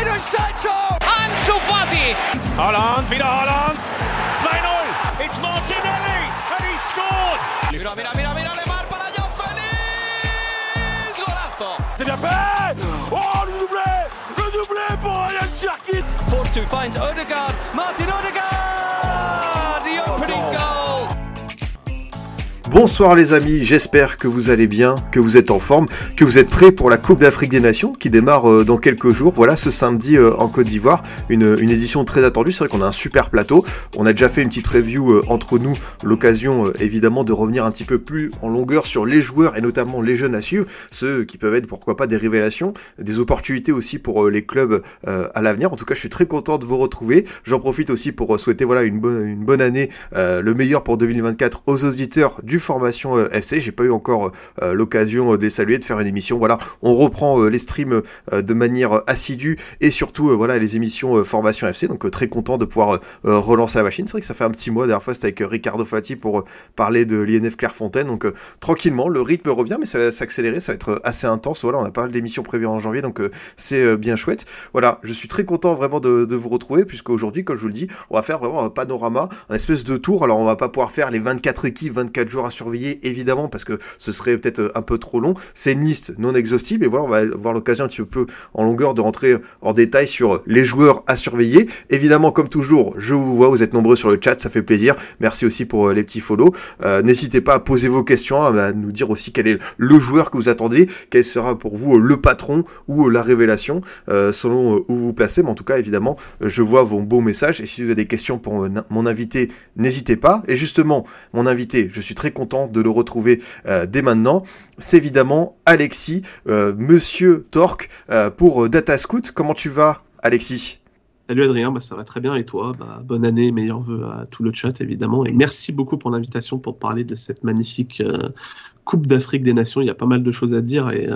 Jadon Sancho! Ansu Fati! Holland, wieder Holland! 2-0! It's Martinelli! And he scored! Mira, mira, mira, mira, Lemar para Joao Félix! Golazo! C'est bien fait Oh, le doublé Le doublé pour Ryan Cherkit Force to finds Odegaard. Martin Odegaard! The opening goal! Bonsoir les amis, j'espère que vous allez bien, que vous êtes en forme, que vous êtes prêts pour la Coupe d'Afrique des Nations qui démarre euh, dans quelques jours. Voilà, ce samedi euh, en Côte d'Ivoire, une, édition très attendue. C'est vrai qu'on a un super plateau. On a déjà fait une petite review euh, entre nous, l'occasion évidemment de revenir un petit peu plus en longueur sur les joueurs et notamment les jeunes à suivre, ceux qui peuvent être pourquoi pas des révélations, des opportunités aussi pour les clubs à l'avenir. En tout cas, je suis très content de vous retrouver. J'en profite aussi pour souhaiter voilà une bonne bonne année, le meilleur pour 2024 aux auditeurs du Formation euh, FC. J'ai pas eu encore euh, l'occasion euh, de les saluer, de faire une émission. Voilà, on reprend les streams de manière assidue et surtout voilà les émissions Formation FC. Donc très content de pouvoir relancer la machine. C'est vrai que ça fait un petit mois. Dernière fois c'était avec Ricardo Fati pour parler de l'INF Clairefontaine. Donc tranquillement, le rythme revient, mais ça va s'accélérer. Ça va être assez intense. Voilà, on a pas mal d'émissions prévues en janvier, donc c'est bien chouette. Voilà, je suis très content vraiment de, vous retrouver puisque aujourd'hui, comme je vous le dis, on va faire vraiment un panorama, un espèce de tour. Alors on va pas pouvoir faire les 24 équipes, 24 joueurs à surveiller évidemment parce que ce serait peut-être euh, un peu trop long. C'est une liste non exhaustive et voilà, on va avoir l'occasion un petit peu en longueur de rentrer en détail sur les joueurs à surveiller. Évidemment, comme toujours, je vous vois, vous êtes nombreux sur le chat, ça fait plaisir. Merci aussi pour euh, les petits follow. Euh, N'hésitez pas à poser vos questions, à nous dire aussi quel est le joueur que vous attendez, quel sera pour vous le patron ou la révélation, selon où vous vous placez. Mais en tout cas, évidemment, je vois vos beaux messages et si vous avez des questions pour mon invité, n'hésitez pas. Et justement, mon invité, je suis très content de le retrouver euh, dès maintenant. C'est évidemment Alexis, euh, Monsieur Torque, euh, pour euh, Data Scout. Comment tu vas, Alexis? Salut Adrien, bah, ça va très bien et toi? Bah, Bonne année, meilleurs vœux à tout le chat évidemment et merci beaucoup pour l'invitation pour parler de cette magnifique Coupe d'Afrique des Nations. Il y a pas mal de choses à dire et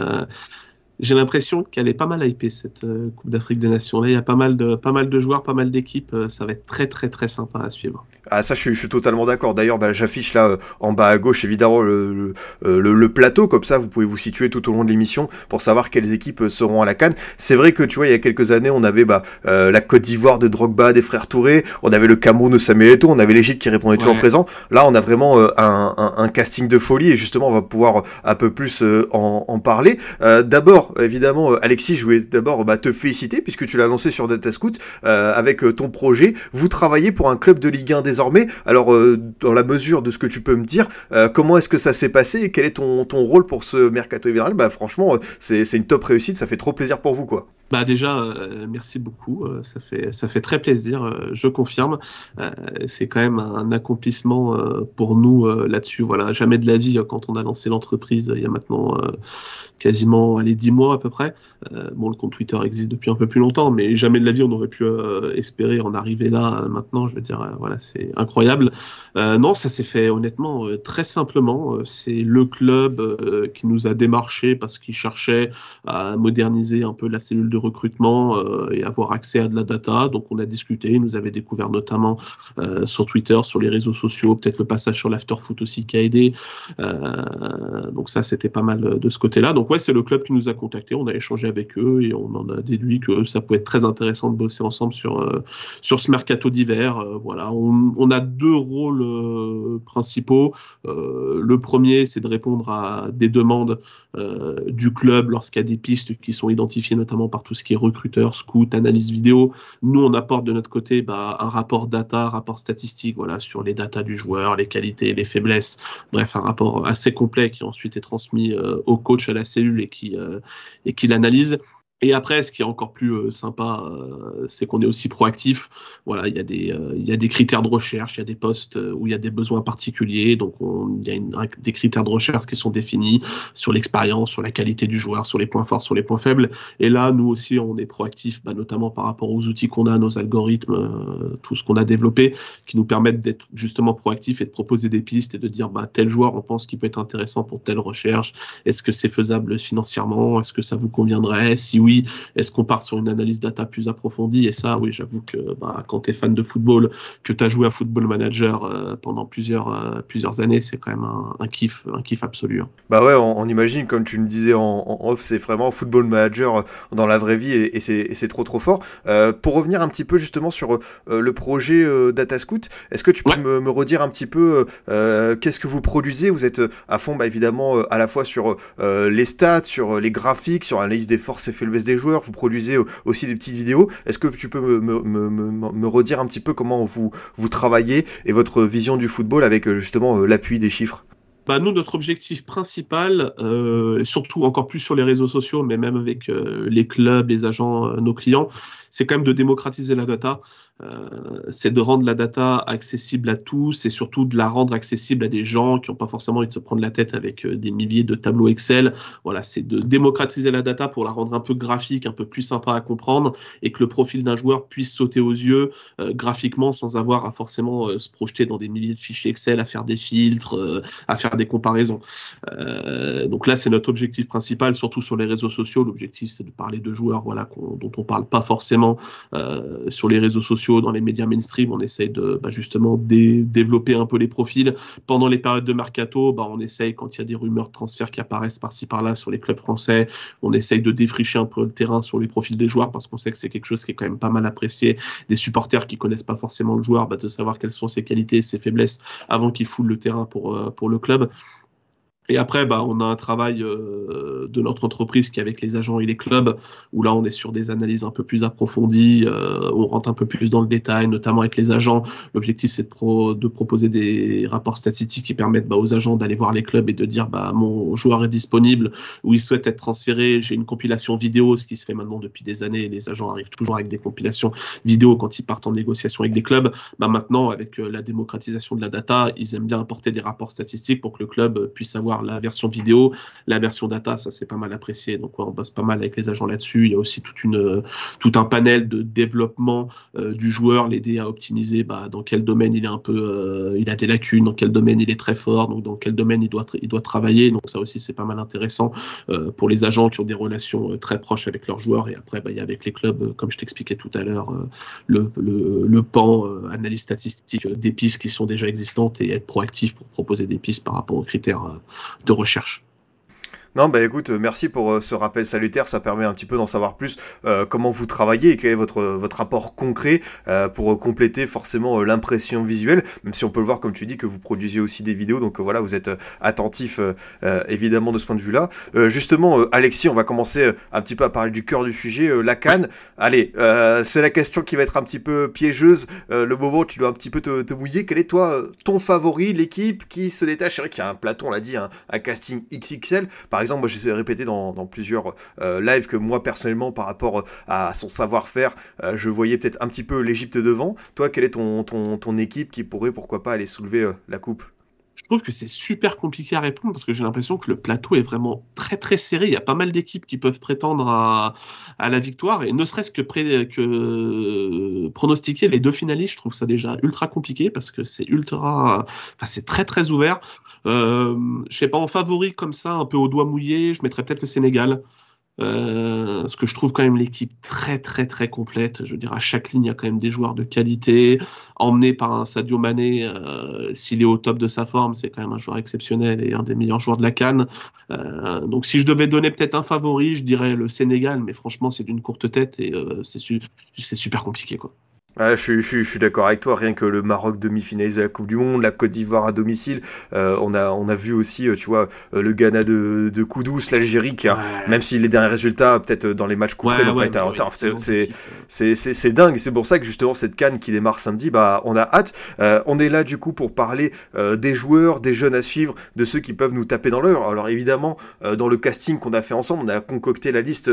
j'ai l'impression qu'elle est pas mal hypée cette euh, Coupe d'Afrique des Nations. Là, il y a pas mal de, pas mal de joueurs, pas mal d'équipes. euh, ça va être très très très sympa à suivre. Ah ça je suis, je suis totalement d'accord. D'ailleurs bah, j'affiche là euh, en bas à gauche évidemment le, le, plateau comme ça vous pouvez vous situer tout au long de l'émission pour savoir quelles équipes seront à la canne. C'est vrai que tu vois il y a quelques années on avait bah, la Côte d'Ivoire de Drogba des frères Touré, on avait le Cameroun de Samuel Eto'o, on avait l'Égypte qui répondait toujours présent. Là on a vraiment un, un, un casting de folie et justement on va pouvoir un peu plus en, en parler. Euh, d'abord évidemment euh, Alexis je voulais d'abord bah, te féliciter puisque tu l'as lancé sur Data Scout euh, avec euh, ton projet. Vous travaillez pour un club de Ligue 1 désormais. Alors, euh, dans la mesure de ce que tu peux me dire, comment est-ce que ça s'est passé et quel est ton, ton rôle pour ce mercato hivernal? Bah, franchement, c'est une top réussite. Ça fait trop plaisir pour vous, quoi. Bah déjà, merci beaucoup. ça fait ça fait très plaisir. je confirme. C'est quand même un accomplissement pour nous là-dessus. Voilà, jamais de la vie quand on a lancé l'entreprise il y a maintenant quasiment allez dix mois à peu près. Euh, bon, le compte Twitter existe depuis un peu plus longtemps, mais jamais de la vie on aurait pu euh, espérer en arriver là euh, maintenant. Je veux dire, voilà, c'est incroyable. Non, ça s'est fait honnêtement très simplement. C'est le club qui nous a démarché parce qu'il cherchait à moderniser un peu la cellule de recrutement et avoir accès à de la data. Donc on a discuté, il nous avait découvert notamment sur Twitter, sur les réseaux sociaux, peut-être le passage sur l'afterfoot aussi qui a aidé. Donc ça c'était pas mal de ce côté-là. Donc ouais, c'est le club qui nous a on a échangé avec eux et on en a déduit que ça pouvait être très intéressant de bosser ensemble sur, euh, ce mercato d'hiver. Euh, voilà, on, a deux rôles euh, principaux. Le premier, c'est de répondre à des demandes euh, du club lorsqu'il y a des pistes qui sont identifiées notamment par tout ce qui est recruteur, scout, analyse vidéo. Nous, on apporte de notre côté bah, un rapport data, rapport statistique voilà, sur les datas du joueur, les qualités, les faiblesses. Bref, un rapport assez complet qui ensuite est transmis euh, au coach, à la cellule et qui, euh, et qui l'analyse. Et après, ce qui est encore plus euh, sympa, euh, c'est qu'on est aussi proactif. Voilà, il y, a des, euh, il y a des critères de recherche, il y a des postes où il y a des besoins particuliers. Donc, on- il y a des critères de recherche qui sont définis sur l'expérience, sur la qualité du joueur, sur les points forts, sur les points faibles. Et là, nous aussi, on est proactif, bah, notamment par rapport aux outils qu'on a, nos algorithmes, tout ce qu'on a développé, qui nous permettent d'être justement proactifs et de proposer des pistes et de dire bah, tel joueur, on pense qu'il peut être intéressant pour telle recherche. Est-ce que c'est faisable financièrement? Est-ce que ça vous conviendrait? Oui, est-ce qu'on part sur une analyse data plus approfondie? Et ça, oui, j'avoue que bah, quand tu es fan de football, que tu as joué à Football Manager euh, pendant plusieurs, euh, plusieurs années, c'est quand même un, kiff, un kiff absolu. Hein. Bah ouais, on, imagine, comme tu me disais en, off, c'est vraiment Football Manager dans la vraie vie et, c'est trop trop fort. pour revenir un petit peu justement sur le projet Data Scout, est-ce que tu peux me, me, redire un petit peu qu'est-ce que vous produisez? Vous êtes à fond, bah, évidemment, à la fois sur les stats, sur les graphiques, sur l'analyse des forces et faiblesses des joueurs, vous produisez aussi des petites vidéos. Est-ce que tu peux me, redire un petit peu comment vous, travaillez et votre vision du football avec justement l'appui des chiffres? Bah, nous, notre objectif principal, euh, surtout encore plus sur les réseaux sociaux, mais même avec euh, les clubs, les agents, euh, nos clients, c'est quand même de démocratiser la data. Euh, c'est de rendre la data accessible à tous et surtout de la rendre accessible à des gens qui n'ont pas forcément envie de se prendre la tête avec euh, des milliers de tableaux Excel. Voilà, c'est de démocratiser la data pour la rendre un peu graphique, un peu plus sympa à comprendre et que le profil d'un joueur puisse sauter aux yeux euh, graphiquement sans avoir à forcément se projeter dans des milliers de fichiers Excel, à faire des filtres, à faire des comparaisons. donc là, c'est notre objectif principal, surtout sur les réseaux sociaux. L'objectif, c'est de parler de joueurs voilà, dont on parle pas forcément sur les réseaux sociaux dans les médias mainstream, on essaye de bah, justement développer un peu les profils. Pendant les périodes de mercato, bah, on essaye, quand il y a des rumeurs de transfert qui apparaissent par-ci par-là sur les clubs français, on essaye de défricher un peu le terrain sur les profils des joueurs parce qu'on sait que c'est quelque chose qui est quand même pas mal apprécié des supporters qui connaissent pas forcément le joueur, bah, de savoir quelles sont ses qualités ses faiblesses avant qu'il foule le terrain pour, euh, pour le club. Et après, bah, on a un travail euh, de notre entreprise qui est avec les agents et les clubs, où là, on est sur des analyses un peu plus approfondies, euh, on rentre un peu plus dans le détail, notamment avec les agents. L'objectif, c'est de, pro de, proposer des rapports statistiques qui permettent bah, aux agents d'aller voir les clubs et de dire bah, mon joueur est disponible, ou il souhaite être transféré, j'ai une compilation vidéo, ce qui se fait maintenant depuis des années. Les agents arrivent toujours avec des compilations vidéo quand ils partent en négociation avec des clubs. Bah, maintenant, avec euh, la démocratisation de la data, ils aiment bien apporter des rapports statistiques pour que le club puisse avoir la version vidéo, la version data, ça c'est pas mal apprécié. Donc on bosse pas mal avec les agents là-dessus. Il y a aussi une, tout un panel de développement euh, du joueur, l'aider à optimiser bah, dans quel domaine il est un peu, euh, il a des lacunes, dans quel domaine il est très fort, donc dans quel domaine il doit, il doit travailler. Donc ça aussi c'est pas mal intéressant euh, pour les agents qui ont des relations très proches avec leurs joueurs. Et après, bah, il y a avec les clubs, comme je t'expliquais tout à l'heure, le, pan analyse statistique des pistes qui sont déjà existantes et être proactif pour proposer des pistes par rapport aux critères de recherche. Non, bah écoute, euh, merci pour euh, ce rappel salutaire. Ça permet un petit peu d'en savoir plus euh, comment vous travaillez et quel est votre, votre rapport concret pour compléter forcément l'impression visuelle. Même si on peut le voir, comme tu dis, que vous produisez aussi des vidéos. Donc voilà, vous êtes attentif évidemment de ce point de vue-là. justement, Alexis, on va commencer un petit peu à parler du cœur du sujet, la canne. Allez, c'est la question qui va être un petit peu piégeuse. le moment où tu dois un petit peu te, mouiller. Quel est toi ton favori, l'équipe qui se détache? C'est vrai qu'il y a un plateau, on l'a dit, un, un casting XXL. Exemple, moi j'ai répété dans, plusieurs euh, lives que moi personnellement par rapport euh, à son savoir-faire, euh, je voyais peut-être un petit peu l'Égypte devant. Toi, quelle est ton, ton, équipe qui pourrait pourquoi pas aller soulever la coupe? Trouve que c'est super compliqué à répondre parce que j'ai l'impression que le plateau est vraiment très très serré. Il y a pas mal d'équipes qui peuvent prétendre à, la victoire et ne serait-ce que, que pronostiquer les deux finalistes, je trouve ça déjà ultra compliqué parce que c'est ultra, enfin c'est très très ouvert. Euh, je sais pas en favori comme ça, un peu au doigt mouillé, je mettrais peut-être le Sénégal. Euh, parce que je trouve quand même l'équipe très très très complète. Je veux dire, à chaque ligne, il y a quand même des joueurs de qualité. Emmené par un Sadio Mané, euh, s'il est au top de sa forme, c'est quand même un joueur exceptionnel et un des meilleurs joueurs de la Cannes. Euh, donc si je devais donner peut-être un favori, je dirais le Sénégal, mais franchement, c'est d'une courte tête et c'est super compliqué. quoi. Ah, je, je, je, suis d'accord avec toi, rien que le Maroc demi-finaliste de la Coupe du Monde, la Côte d'Ivoire à domicile, euh, on, a, on a vu aussi, euh, tu vois, euh, le Ghana de, de Koudous, l'Algérie, qui a, même si les derniers résultats, peut-être dans les matchs coupés, n'ont pas été à c'est, c'est, c'est dingue, c'est pour ça que justement cette canne qui démarre samedi, bah, on a hâte. on est là du coup pour parler des joueurs, des jeunes à suivre, de ceux qui peuvent nous taper dans l'heure. Alors évidemment, dans le casting qu'on a fait ensemble, on a concocté la liste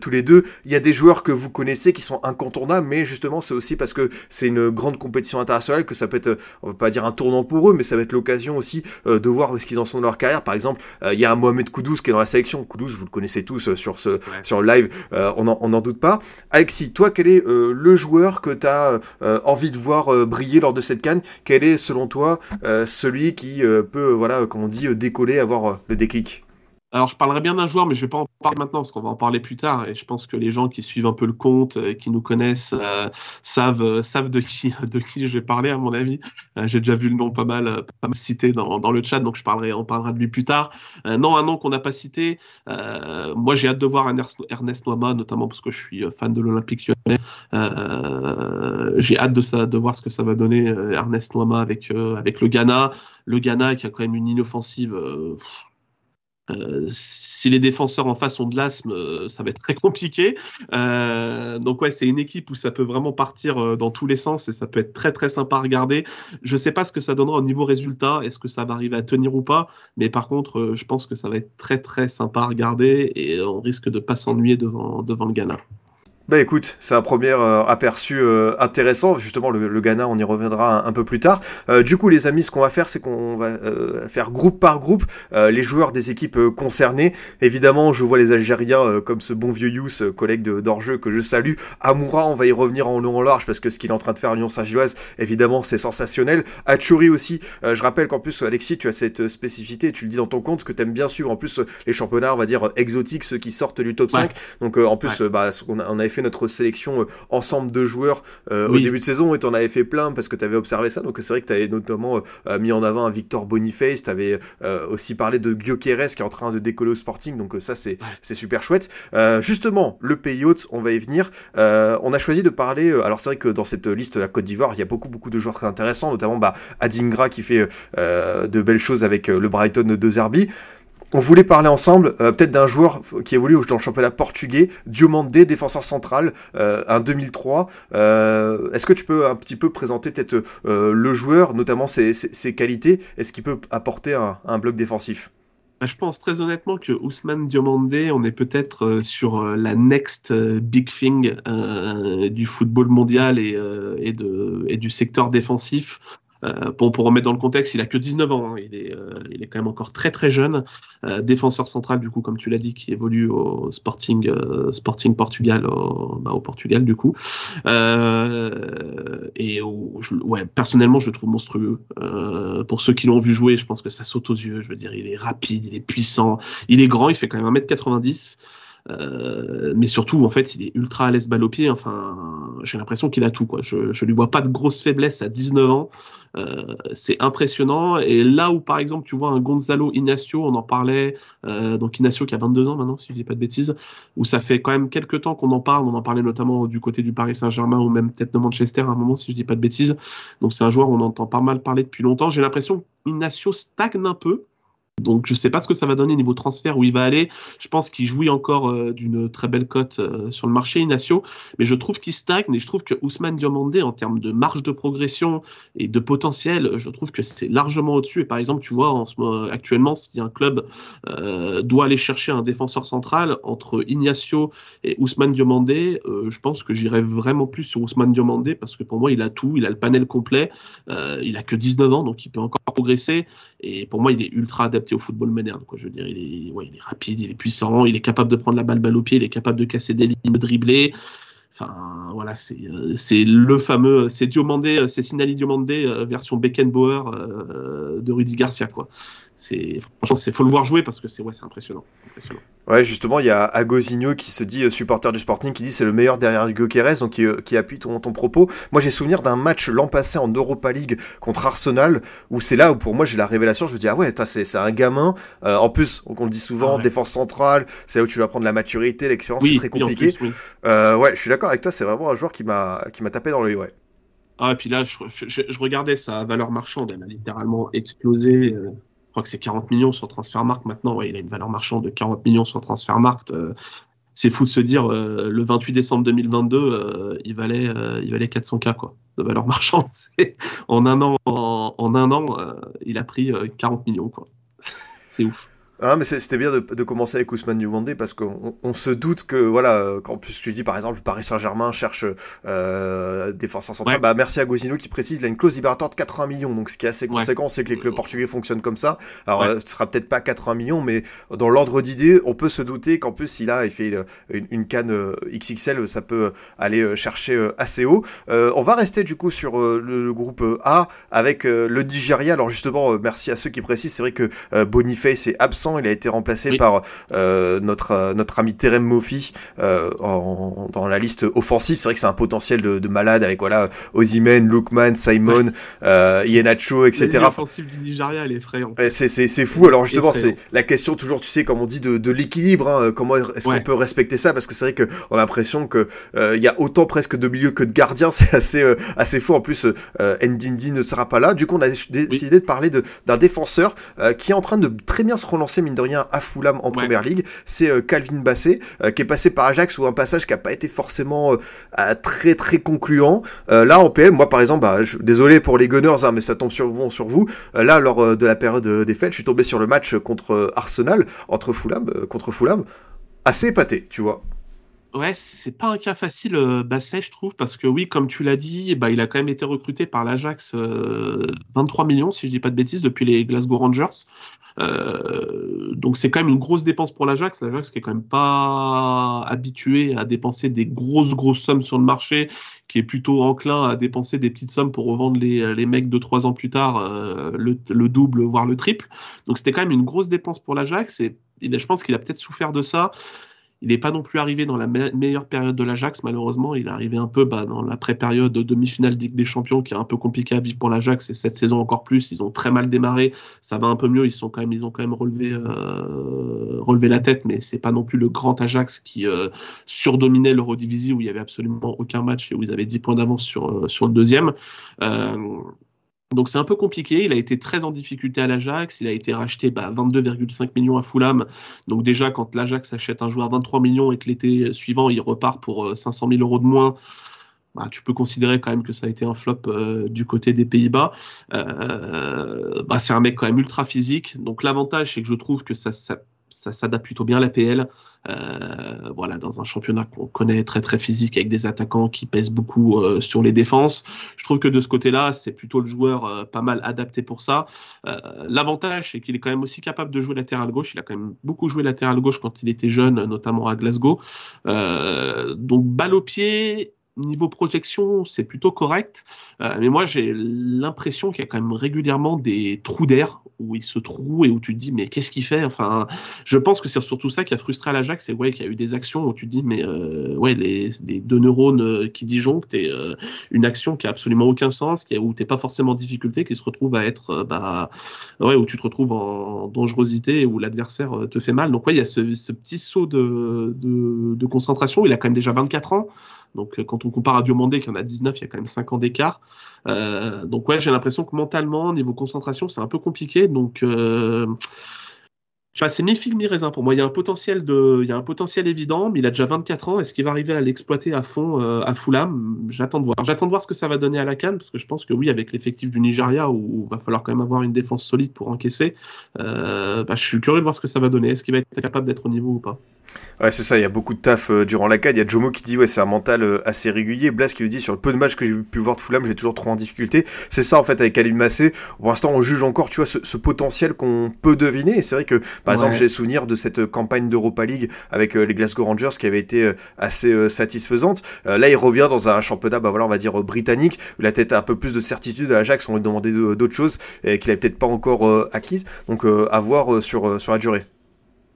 tous les deux. Il y a des joueurs que vous connaissez qui sont incontournables, mais justement, c'est aussi parce que c'est une grande compétition internationale, que ça peut être, on va pas dire un tournant pour eux, mais ça va être l'occasion aussi euh, de voir ce qu'ils en sont dans leur carrière. Par exemple, euh, il y a un Mohamed Koudous qui est dans la sélection. Koudous, vous le connaissez tous euh, sur ce sur le live, on n'en doute pas. Alexis, toi, quel est le joueur que tu as envie de voir briller lors de cette canne? Quel est, selon toi, celui qui peut, voilà, comme on dit, décoller, avoir le déclic? Alors, je parlerai bien d'un joueur, mais je vais pas en parler maintenant parce qu'on va en parler plus tard. Et je pense que les gens qui suivent un peu le compte, et qui nous connaissent, euh, savent, euh, de qui, je vais parler, à mon avis. Euh, J'ai déjà vu le nom pas mal, euh, pas mal cité dans, le chat, donc je parlerai, on parlera de lui plus tard. Euh, non, un nom qu'on n'a pas cité. moi, j'ai hâte de voir Ernest, Noama, notamment parce que je suis fan de l'Olympique lyonnais. j'ai hâte de, voir ce que ça va donner Ernest Noama avec, avec le Ghana. Le Ghana qui a quand même une ligne offensive. Euh, si les défenseurs en face ont de l'asthme, euh, ça va être très compliqué. Euh, donc ouais, c'est une équipe où ça peut vraiment partir dans tous les sens et ça peut être très très sympa à regarder. Je sais pas ce que ça donnera au niveau résultat, est-ce que ça va arriver à tenir ou pas, mais par contre, je pense que ça va être très très sympa à regarder et on risque de pas s'ennuyer devant devant le Ghana. Bah écoute, c'est un premier euh, aperçu euh, intéressant. Justement, le, le, Ghana, on y reviendra un, un peu plus tard. Euh, du coup, les amis, ce qu'on va faire, c'est qu'on va euh, faire groupe par groupe euh, les joueurs des équipes concernées. Évidemment, je vois les Algériens comme ce bon vieux Youss, collègue d'Orjeu que je salue. Amoura, on va y revenir en long en large parce que ce qu'il est en train de faire à Lyon Saint-Gilloise, évidemment, c'est sensationnel. Achuri aussi. je rappelle qu'en plus, Alexis, tu as cette spécificité, tu le dis dans ton compte, que tu aimes bien suivre en plus les championnats, on va dire, exotiques, ceux qui sortent du top ouais. 5. Donc en plus, ouais. bah, on, a, on avait fait notre sélection euh, ensemble de joueurs euh, oui. au début de saison et t'en avais fait plein parce que t'avais observé ça. Donc c'est vrai que t'avais notamment euh, mis en avant un Victor Boniface, t'avais aussi parlé de Gyökeres qui est en train de décoller au Sporting. Donc ça c'est c'est super chouette. justement, le pays hôte, on va y venir. on a choisi de parler. alors c'est vrai que dans cette liste la Côte d'Ivoire, il y a beaucoup beaucoup de joueurs très intéressants, notamment bah, Adingra qui fait de belles choses avec le Brighton de Zerbi on voulait parler ensemble euh, peut-être d'un joueur qui évolue dans le championnat portugais, Diomandé, défenseur central, euh, un 2003. Euh, Est-ce que tu peux un petit peu présenter peut-être euh, le joueur, notamment ses, ses, ses qualités Est-ce qu'il peut apporter un, un bloc défensif? Bah, je pense très honnêtement que Ousmane Diomandé, on est peut-être euh, sur la next big thing euh, du football mondial et, euh, et, de, et du secteur défensif. Euh, pour, pour remettre dans le contexte, il a que 19 ans, hein. il, est, euh, il est quand même encore très très jeune. Euh, défenseur central, du coup, comme tu l'as dit, qui évolue au Sporting, euh, Sporting Portugal, au, bah, au, Portugal, du coup. Euh, et au, je, ouais, personnellement, je le trouve monstrueux. pour ceux qui l'ont vu jouer, je pense que ça saute aux yeux. Je veux dire, il est rapide, il est puissant, il est grand, il fait quand même 1m90. Euh, mais surtout, en fait, il est ultra à l'aise balle au pied. Enfin, j'ai l'impression qu'il a tout. Quoi. Je, je lui vois pas de grosse faiblesse à 19 ans. Euh, c'est impressionnant. Et là où, par exemple, tu vois un Gonzalo Ignacio, on en parlait, euh, donc Ignacio qui a 22 ans maintenant, si je dis pas de bêtises, où ça fait quand même quelques temps qu'on en parle. On en parlait notamment du côté du Paris Saint-Germain ou même peut-être de Manchester à un moment, si je dis pas de bêtises. Donc c'est un joueur on entend pas mal parler depuis longtemps. J'ai l'impression qu'Ignacio stagne un peu. Donc je ne sais pas ce que ça va donner niveau transfert où il va aller. Je pense qu'il jouit encore euh, d'une très belle cote euh, sur le marché Inacio, mais je trouve qu'il stagne et je trouve que Ousmane Diomandé en termes de marge de progression et de potentiel, je trouve que c'est largement au-dessus. Et par exemple, tu vois en ce moment, actuellement, si un club euh, doit aller chercher un défenseur central entre Ignacio et Ousmane Diomandé, je pense que j'irais vraiment plus sur Ousmane Diomandé parce que pour moi, il a tout, il a le panel complet, il a que 19 ans, donc il peut encore progresser et pour moi, il est ultra adapté au football moderne. Quoi. Je veux dire, il est, rapide, il est puissant, il est capable de prendre la balle balle au pied, il est capable de casser des lignes, de dribbler. Enfin, voilà, c'est le fameux, c'est Diomandé, c'est Sinali Diomandé version Beckenbauer euh, de Rudy Garcia, quoi. C'est franchement, c'est faut le voir jouer parce que c'est ouais, c'est impressionnant, impressionnant. Ouais, justement, il y a Agozinho qui se dit euh, supporter du Sporting, qui dit c'est le meilleur derrière Gyökeres, donc qui, euh, qui appuie ton, ton propos. Moi, j'ai souvenir d'un match l'an passé en Europa League contre Arsenal, où c'est là où pour moi j'ai la révélation. Je me dis ah ouais, c'est un gamin. Euh, en plus, on le dit souvent, ah ouais. défense centrale, c'est là où tu vas prendre la maturité, l'expérience, oui, c'est très compliqué. Oui, oui. Euh, ouais, je suis d'accord avec toi. C'est vraiment un joueur qui m'a qui m'a tapé dans l'œil, ouais. Ah, et puis là, je, je, je, regardais sa valeur marchande, elle a littéralement explosé. Euh crois que c'est 40 millions sur Transfermarkt maintenant. Ouais, il a une valeur marchande de 40 millions sur Transfermarkt. Euh, c'est fou de se dire, euh, le 28 décembre 2022, euh, il, valait, il valait 400K quoi, de valeur marchande. en un an, en un an il a pris 40 millions. quoi. c'est ouf. Ah, mais c'était bien de, de, commencer avec Ousmane Diomandé parce qu'on on se doute que, voilà, quand plus tu dis par exemple Paris Saint-Germain cherche euh, défenseur central, ouais. bah merci à Gosino qui précise, il a une clause libératoire de 80 millions, donc ce qui est assez conséquent, ouais. c'est que les clubs portugais fonctionnent comme ça. Alors, ouais. euh, ce sera peut-être pas 80 millions, mais dans l'ordre d'idée, on peut se douter qu'en plus, s'il a il fait une, une canne euh, XXL, ça peut aller euh, chercher assez haut. Euh, on va rester du coup sur le, le, groupe A avec le Nigeria. Alors justement, merci à ceux qui précisent, c'est vrai que Boniface est absent remplaçant. Il a été remplacé par notre, notre ami Terem Mofi dans la liste offensive. C'est vrai que c'est un potentiel de, de, malade avec voilà Ozymen, Lookman, Simon, ouais. Ienacho, etc. L'offensive du Nigeria, elle est effrayante. C'est fou. Alors justement, c'est la question toujours, tu sais, comme on dit, de, de l'équilibre. Hein, comment est-ce qu'on peut respecter ça? Parce que c'est vrai qu'on a l'impression que il y a autant presque de milieux que de gardiens. C'est assez, assez fou. En plus, Ndindi ne sera pas là. Du coup, on a décidé de parler d'un défenseur qui est en train de très bien se relancer, mine de rien, à Fulham en première ligue. C'est Calvin Basset, qui est passé par Ajax ou un passage qui n'a pas été forcément très très concluant. là, en PL, moi par exemple, bah, désolé pour les Gunners, hein, mais ça tombe sur vous, sur vous. là, lors de la période des fêtes, je suis tombé sur le match contre Arsenal, entre Fulham, contre Fulham, assez épaté, tu vois. Ouais, c'est pas un cas facile, euh, Basset, je trouve, parce que oui, comme tu l'as dit, bah, il a quand même été recruté par l'Ajax 23 millions, si je dis pas de bêtises, depuis les Glasgow Rangers. Euh, donc c'est quand même une grosse dépense pour l'Ajax. L'Ajax qui est quand même pas habitué à dépenser des grosses grosses sommes sur le marché, qui est plutôt enclin à dépenser des petites sommes pour revendre les, les mecs de trois ans plus tard euh, le, le, double voire le triple. Donc c'était quand même une grosse dépense pour l'Ajax et je pense qu'il a peut-être souffert de ça. Il n'est pas non plus arrivé dans la meilleure période de l'Ajax, malheureusement. Il est arrivé un peu bah, dans la pré-période de demi-finale des Champions, qui est un peu compliqué à vivre pour l'Ajax. Et cette saison encore plus, ils ont très mal démarré. Ça va un peu mieux. Ils, ont quand même relevé, euh, relevé la tête, mais c'est pas non plus le grand Ajax qui euh, surdominait l'Eurodivisie, où il y avait absolument aucun match et où ils avaient 10 points d'avance sur, euh, le deuxième. Donc c'est un peu compliqué. Il a été très en difficulté à l'Ajax. Il a été racheté bah, 22,5 millions à Fulham. Donc déjà, quand l'Ajax achète un joueur à 23 millions et que l'été suivant, il repart pour 500 euh, 000 euros de moins, bah, tu peux considérer quand même que ça a été un flop euh, du côté des Pays-Bas. Euh, bah, c'est un mec quand même ultra physique. Donc l'avantage, c'est que je trouve que ça ça s'adapte plutôt bien à l'APL. Euh, voilà, dans un championnat qu'on connaît très très physique avec des attaquants qui pèsent beaucoup euh, sur les défenses. Je trouve que de ce côté-là, c'est plutôt le joueur euh, pas mal adapté pour ça. L'avantage, c'est qu'il est quand même aussi capable de jouer latéral gauche. Il a quand même beaucoup joué latéral gauche quand il était jeune, notamment à Glasgow. Donc balle au pied niveau projection, c'est plutôt correct. Euh, mais moi, j'ai l'impression qu'il y a quand même régulièrement des trous d'air où il se trouve et où tu te dis, mais qu'est-ce qu'il fait? Enfin, je pense que c'est surtout ça qui a frustré à l'Ajax, c'est ouais, qu'il y a eu des actions où tu dis, mais euh, ouais, les, deux neurones euh, qui disjonctent et une action qui a absolument aucun sens, qui, où tu n'es pas forcément en difficulté, qui se retrouve à être, bah, ouais, où tu te retrouves en dangerosité où l'adversaire te fait mal. Donc, ouais, il y a ce, petit saut de, de, concentration. Il a quand même déjà 24 ans. Donc, euh, on compare à Diomandé, qui en a 19, il y a quand même 5 ans d'écart. Euh, donc, ouais, j'ai l'impression que mentalement, niveau concentration, c'est un peu compliqué. Donc, euh, c'est mi film mi raisin pour moi. Il y a un potentiel de, il un potentiel évident, mais il a déjà 24 ans. Est-ce qu'il va arriver à l'exploiter à fond euh, à Fulham J'attends de voir. J'attends de voir ce que ça va donner à la canne, parce que je pense que oui, avec l'effectif du Nigeria, où il va falloir quand même avoir une défense solide pour encaisser, euh, bah, je suis curieux de voir ce que ça va donner. Est-ce qu'il va être capable d'être au niveau ou pas? Ouais, c'est ça, il y a beaucoup de taf euh, durant la CAD. Il y a Jomo qui dit, ouais, c'est un mental euh, assez régulier. Blas qui lui dit, sur le peu de matchs que j'ai pu voir de Fulham, j'ai toujours trop en difficulté. C'est ça, en fait, avec Alim Massé. Pour l'instant, on juge encore, tu vois, ce, ce potentiel qu'on peut deviner. Et c'est vrai que, par ouais. exemple, j'ai souvenir de cette campagne d'Europa League avec euh, les Glasgow Rangers qui avait été euh, assez euh, satisfaisante. là, il revient dans un championnat, bah voilà, on va dire britannique, où il a peut-être un peu plus de certitude à Ajax, on lui demandait d'autres choses et qu'il avait peut-être pas encore acquises. Donc, à voir sur, sur la durée.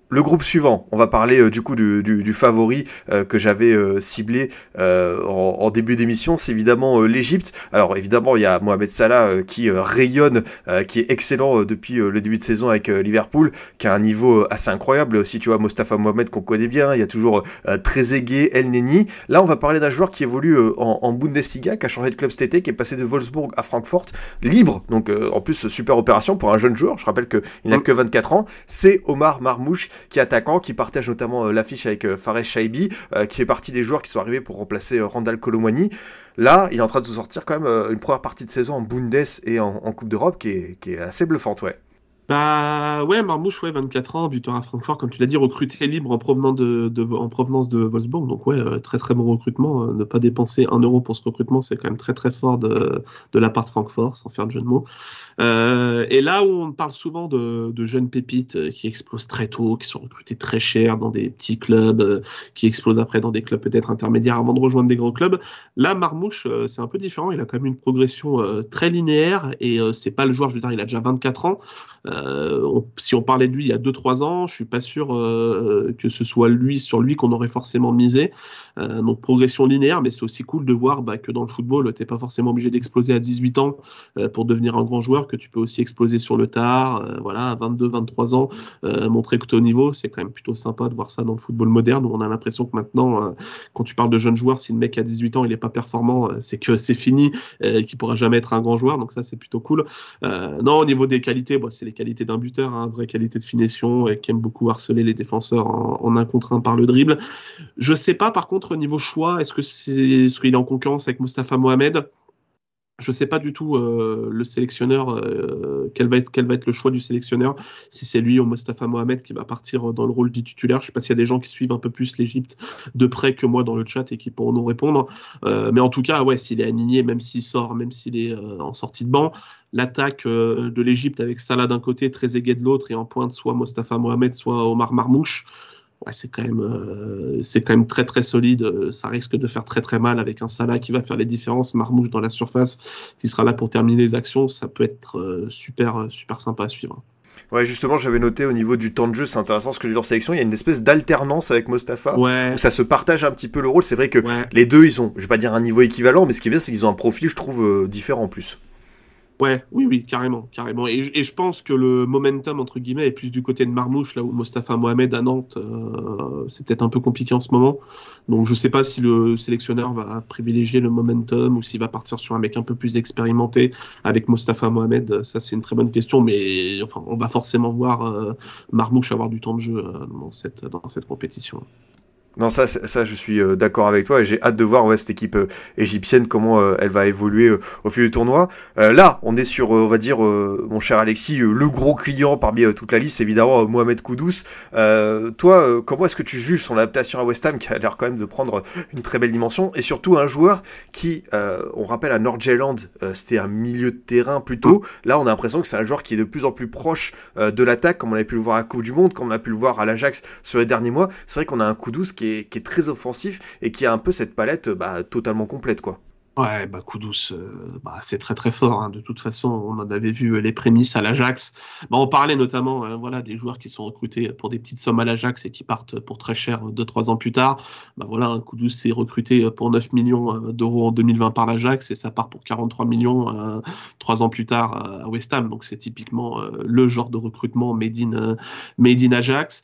Le groupe suivant, on va parler euh, du coup du, du, du favori euh, que j'avais euh, ciblé en, en, début d'émission, c'est évidemment l'Égypte. Alors évidemment, il y a Mohamed Salah qui rayonne, qui est excellent depuis le début de saison avec Liverpool, qui a un niveau assez incroyable. Si tu vois Mostafa Mohamed qu'on connaît bien, il y a toujours très aigué El Neni. Là, on va parler d'un joueur qui évolue en, en, Bundesliga, qui a changé de club cet été, qui est passé de Wolfsburg à Francfort, libre. Donc en plus super opération pour un jeune joueur. Je rappelle qu'il n'a que 24 ans. C'est Omar Marmouche qui est attaquant, qui partage notamment euh, l'affiche avec euh, Fares Shaibi, euh, qui fait partie des joueurs qui sont arrivés pour remplacer Randall Colomwani. Là, il est en train de sortir quand même une première partie de saison en Bundes et en, en Coupe d'Europe qui est, qui est assez bluffante, ouais. Bah ouais, Marmouche, ouais, 24 ans, buteur à Francfort, comme tu l'as dit, recruté libre en provenance de, de. Donc ouais, euh, très très bon recrutement. Euh, ne pas dépenser un euro pour ce recrutement, c'est quand même très très fort de, de la part de Francfort, sans faire de jeu de mots. Euh, et là où on parle souvent de, de, jeunes pépites qui explosent très tôt, qui sont recrutés très cher dans des petits clubs, qui explosent après dans des clubs peut-être intermédiaires avant de rejoindre des grands clubs, là Marmouche, c'est un peu différent. Il a quand même une progression très linéaire et c'est pas le joueur, je veux dire, il a déjà 24 ans. Si on parlait de lui il y a 2-3 ans, je suis pas sûr que ce soit lui sur lui qu'on aurait forcément misé. donc progression linéaire, mais c'est aussi cool de voir bah, que dans le football, tu n'es pas forcément obligé d'exploser à 18 ans pour devenir un grand joueur, que tu peux aussi exploser sur le tard, voilà, à 22, 23 ans, montrer que tu es au niveau. C'est quand même plutôt sympa de voir ça dans le football moderne où on a l'impression que maintenant, quand tu parles de jeunes joueurs, si le mec a 18 ans, il n'est pas performant, c'est que c'est fini, et qu'il pourra jamais être un grand joueur. Donc ça, c'est plutôt cool. non, au niveau des qualités, c'est les qualités d'un buteur, hein, vraie qualité de finition et qui aime beaucoup harceler les défenseurs en, un contre un par le dribble. Je sais pas, par contre, au niveau choix, est-ce que c'est ce qu'il est en concurrence avec Mustafa Mohamed? Je ne sais pas du tout euh, le sélectionneur, euh, quel, va être, le choix du sélectionneur, si c'est lui ou Mustafa Mohamed qui va partir dans le rôle du titulaire. Je ne sais pas s'il y a des gens qui suivent un peu plus l'Égypte de près que moi dans le chat et qui pourront nous répondre. Euh, mais en tout cas, ouais, s'il est aligné, même s'il sort, même s'il est en sortie de banc, l'attaque de l'Égypte avec Salah d'un côté, Trezeguet de l'autre et en pointe soit Mustafa Mohamed, soit Omar Marmouche c'est quand même euh, c'est quand même très très solide. Ça risque de faire très très mal avec un Salah qui va faire les différences, Marmouche dans la surface, qui sera là pour terminer les actions. Ça peut être euh, super super sympa à suivre. Ouais, justement, j'avais noté au niveau du temps de jeu, c'est intéressant ce que leur sélection, il y a une espèce d'alternance avec Mostafa, ouais. où ça se partage un petit peu le rôle. C'est vrai que les deux, ils ont, je vais pas dire un niveau équivalent, mais ce qui est bien, c'est qu'ils ont un profil, je trouve, euh, différent en plus. Ouais, oui, oui, carrément, carrément. Et, je pense que le momentum entre guillemets est plus du côté de Marmouche, là où Mostafa Mohamed à Nantes, euh, c'est peut-être un peu compliqué en ce moment. Donc je sais pas si le sélectionneur va privilégier le momentum ou s'il va partir sur un mec un peu plus expérimenté avec Mostafa Mohamed. Ça c'est une très bonne question, mais enfin on va forcément voir euh, Marmouche avoir du temps de jeu euh, dans cette compétition. Non, ça, ça, je suis euh, d'accord avec toi et j'ai hâte de voir ouais, cette équipe euh, égyptienne comment euh, elle va évoluer au fil du tournoi. là, on est sur, on va dire, mon cher Alexis, le gros client parmi toute la liste, évidemment Mohamed Koudous. toi, comment est-ce que tu juges son adaptation à West Ham, qui a l'air quand même de prendre une très belle dimension, et surtout un joueur qui, on rappelle à Nordjylland, c'était un milieu de terrain plutôt. Là, on a l'impression que c'est un joueur qui est de plus en plus proche de l'attaque, comme on avait pu le voir à Coupe du Monde, comme on a pu le voir à l'Ajax sur les derniers mois. C'est vrai qu'on a un Koudous qui qui est, très offensif et qui a un peu cette palette bah, totalement complète. quoi. Ouais, bah Koudous, euh, bah, c'est très très fort. Hein. De toute façon, on en avait vu les prémices à l'Ajax. Bah, on parlait notamment euh, voilà, des joueurs qui sont recrutés pour des petites sommes à l'Ajax et qui partent pour très cher 2-3 ans plus tard. Bah, voilà, un Koudous s'est recruté pour 9 millions euh, d'euros en 2020 par l'Ajax et ça part pour 43 millions euh, 3 ans plus tard à West Ham. Donc c'est typiquement le genre de recrutement made in, made in Ajax.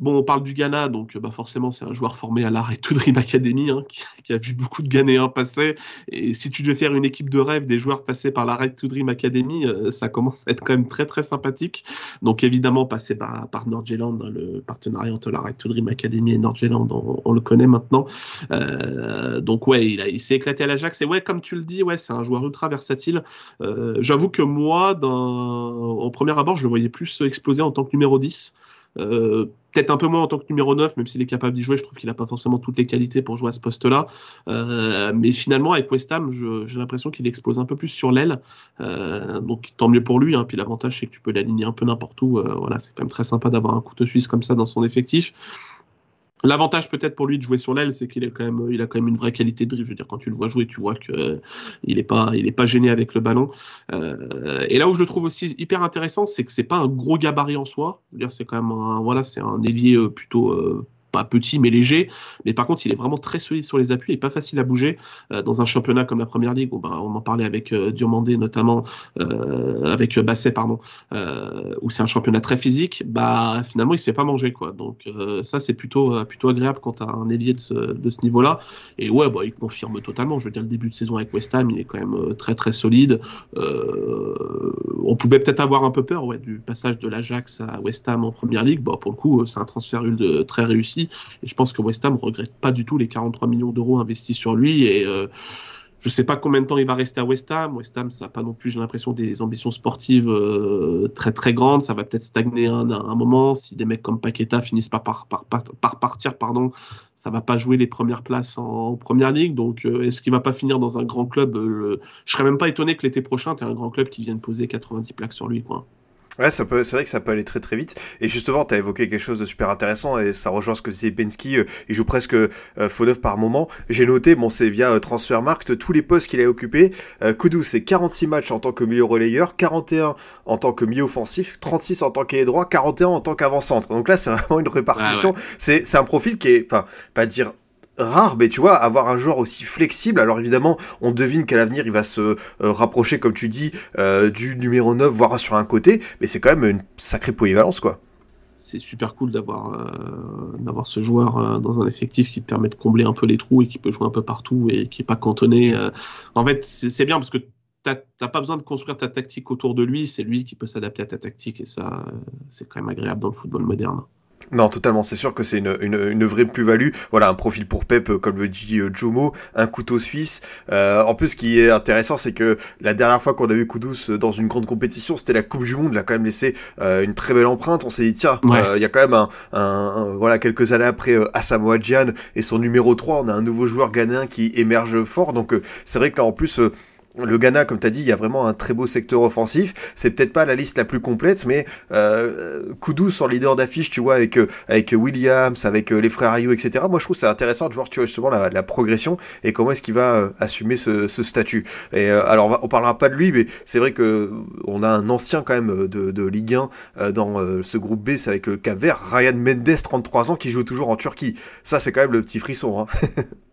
Bon, on parle du Ghana, donc bah forcément, c'est un joueur formé à l'Arrêt to Dream Academy, hein, qui, a vu beaucoup de Ghanéens passer. Et si tu devais faire une équipe de rêve des joueurs passés par l'Arrêt to Dream Academy, euh, ça commence à être quand même très très sympathique. Donc évidemment, passé par, par Nordjylland, hein, le partenariat entre l'Arrêt to Dream Academy et Nordjylland, on, le connaît maintenant. Euh, donc ouais, il, il s'est éclaté à l'Ajax. Et ouais, comme tu le dis, ouais, c'est un joueur ultra versatile. Euh, j'avoue que moi, en premier abord, je le voyais plus exploser en tant que numéro 10. Euh, peut-être un peu moins en tant que numéro 9, même s'il est capable d'y jouer, je trouve qu'il n'a pas forcément toutes les qualités pour jouer à ce poste-là. Euh, mais finalement, avec West Ham, j'ai l'impression qu'il explose un peu plus sur l'aile. Euh, donc tant mieux pour lui. Hein. Puis l'avantage, c'est que tu peux l'aligner un peu n'importe où. voilà, c'est quand même très sympa d'avoir un couteau suisse comme ça dans son effectif. L'avantage peut-être pour lui de jouer sur l'aile, c'est qu'il a quand même une vraie qualité de dribble. Je veux dire, quand tu le vois jouer, tu vois que euh, il est pas, gêné avec le ballon. Euh, et là où je le trouve aussi hyper intéressant, c'est que c'est pas un gros gabarit en soi. C'est quand même un, voilà, c'est un ailier euh, plutôt pas petit mais léger. Mais par contre, il est vraiment très solide sur les appuis et pas facile à bouger. Euh, dans un championnat comme la Première Ligue, où, ben, on en parlait avec euh, notamment, euh, avec Basset, pardon, où c'est un championnat très physique, bah finalement il se fait pas manger quoi. Donc ça c'est plutôt plutôt agréable quand tu as un ailier de ce, de ce niveau-là. Et ouais, bah, il confirme totalement. Je veux dire, le début de saison avec West Ham, il est quand même très très solide. on pouvait peut-être avoir un peu peur ouais, du passage de l'Ajax à West Ham en Première Ligue. Bah, pour le coup, c'est un transfert de, très réussi. Et je pense que West Ham regrette pas du tout les 43 millions d'euros investis sur lui. Et euh, je sais pas combien de temps il va rester à West Ham. West Ham, ça n'a pas non plus, j'ai l'impression, des ambitions sportives euh, très très grandes. Ça va peut-être stagner un, un, moment. Si des mecs comme Paqueta finissent par, par, par, par, partir, pardon, ça va pas jouer les premières places en, première ligue. Donc, euh, est-ce qu'il va pas finir dans un grand club Je serais même pas étonné que l'été prochain, tu un grand club qui vienne poser 90 plaques sur lui, quoi. Ouais, ça peut, c'est vrai que ça peut aller très très vite. Et justement, tu as évoqué quelque chose de super intéressant et ça rejoint ce que disait Pensky. Euh, il joue presque euh, faux neuf par moment. J'ai noté, bon, c'est via euh, Transfermarkt, tous les postes qu'il a occupés. Euh, Koudou, c'est 46 matchs en tant que milieu relayeur, 41 en tant que milieu offensif, 36 en tant qu'ailier droit, 41 en tant qu'avant-centre. Donc là, c'est vraiment une répartition. Ah C'est, c'est un profil qui est, enfin, pas dire rare, mais tu vois, avoir un joueur aussi flexible. Alors évidemment, on devine qu'à l'avenir, il va se euh, rapprocher, comme tu dis, euh, du numéro 9, voire sur un côté, mais c'est quand même une sacrée polyvalence, quoi. C'est super cool d'avoir euh, ce joueur dans un effectif qui te permet de combler un peu les trous et qui peut jouer un peu partout et qui est pas cantonné. En fait, c'est bien parce que t'as pas besoin de construire ta tactique autour de lui, c'est lui qui peut s'adapter à ta tactique et ça, c'est quand même agréable dans le football moderne. Non, totalement, c'est sûr que c'est une, une, une vraie plus-value. Voilà, un profil pour Pep, euh, comme le dit euh, Jomo, un couteau suisse. Euh, en plus, ce qui est intéressant, c'est que la dernière fois qu'on a vu Kudus dans une grande compétition, c'était la Coupe du Monde. Il a quand même laissé euh, une très belle empreinte. On s'est dit, tiens, euh, il Ouais. y a quand même un, un- un- voilà, quelques années après euh, Asamoah Gyan et son numéro 3, on a un nouveau joueur ghanéen qui émerge fort. Donc, euh, c'est vrai que là, en plus, euh, le Ghana, comme tu as dit, il y a vraiment un très beau secteur offensif. C'est peut-être pas la liste la plus complète, mais euh, Kudus en leader d'affiche, tu vois, avec, euh, avec Williams, avec euh, les frères Ayou, etc. Moi, je trouve c'est intéressant de voir, tu vois, justement la, la progression et comment est-ce qu'il va euh, assumer ce, ce statut. Et euh, alors, on, va, parlera pas de lui, mais c'est vrai que on a un ancien quand même de, de Ligue 1 euh, dans euh, ce groupe B, c'est avec le Cap Vert, Ryan Mendes, 33 ans, qui joue toujours en Turquie. Ça, c'est quand même le petit frisson. Hein.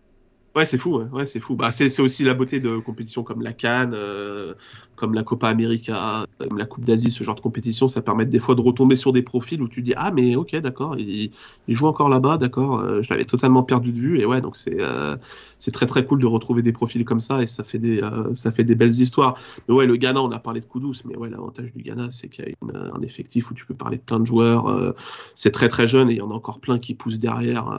Ouais, c'est fou, ouais, c'est fou. Bah, c'est aussi la beauté de compétitions comme la Cannes, euh, comme la Copa América, la Coupe d'Asie, ce genre de compétition, ça permet des fois de retomber sur des profils où tu dis ah mais ok d'accord, il, il joue encore là-bas, d'accord, euh, je l'avais totalement perdu de vue et ouais donc c'est euh, c'est très très cool de retrouver des profils comme ça et ça fait des euh, ça fait des belles histoires. Mais ouais le Ghana, on a parlé de Kudus, mais ouais l'avantage du Ghana c'est qu'il y a un effectif où tu peux parler de plein de joueurs, euh, c'est très très jeune et il y en a encore plein qui poussent derrière.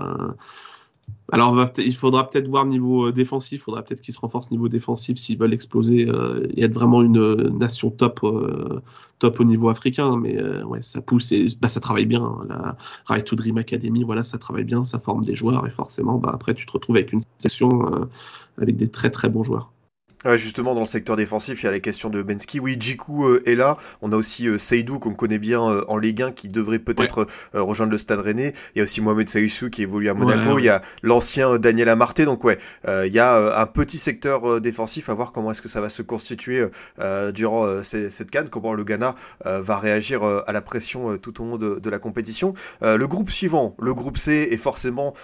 Alors, il faudra peut-être voir niveau euh, défensif, il faudra peut-être qu'ils se renforcent niveau défensif s'ils veulent exploser euh, et être vraiment une euh, nation top, top au niveau africain. Mais ouais, ça pousse et bah, ça travaille bien. hein. La Right to Dream Academy, voilà, ça travaille bien, ça forme des joueurs et forcément, bah, après, tu te retrouves avec une section avec des très très bons joueurs. Ouais, justement, dans le secteur défensif, il y a la question de Bensky. Oui, Djikou euh, est là. On a aussi euh, Seydou, qu'on connaît bien euh, en Ligue 1, qui devrait peut-être euh, rejoindre le Stade Rennais. Il y a aussi Mohamed Saïssou, qui évolue à Monaco. Ouais. Il y a l'ancien Daniel Amarté. Donc, ouais, il y a un petit secteur défensif à voir comment est-ce que ça va se constituer durant ces- cette canne, comment le Ghana va réagir à la pression tout au long de, de la compétition. Le groupe suivant, le groupe C, est forcément,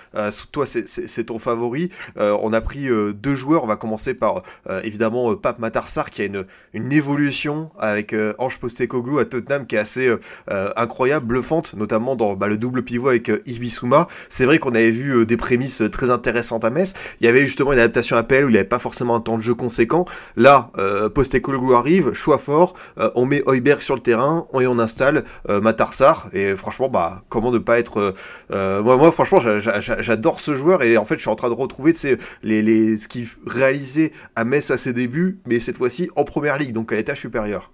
toi, c'est- ton favori. On a pris deux joueurs. On va commencer par évidemment euh, Pape Matarsar qui a une, une évolution avec euh, Ange Postecoglou à Tottenham qui est assez euh, incroyable, bluffante, notamment dans bah, le double pivot avec Bissouma. C'est vrai qu'on avait vu des prémices très intéressantes à Metz. Il y avait justement une adaptation à PL où il n'y avait pas forcément un temps de jeu conséquent. Là, Postecoglou arrive, choix fort, on met Heuberg sur le terrain et on installe Matarsar. Et franchement, bah comment ne pas être... moi, franchement, j'a- j'a- j'adore ce joueur et en fait, je suis en train de retrouver les, les, ce qu'il réalisait à Metz ses débuts, mais cette fois-ci en première ligue, donc à l'étage supérieur.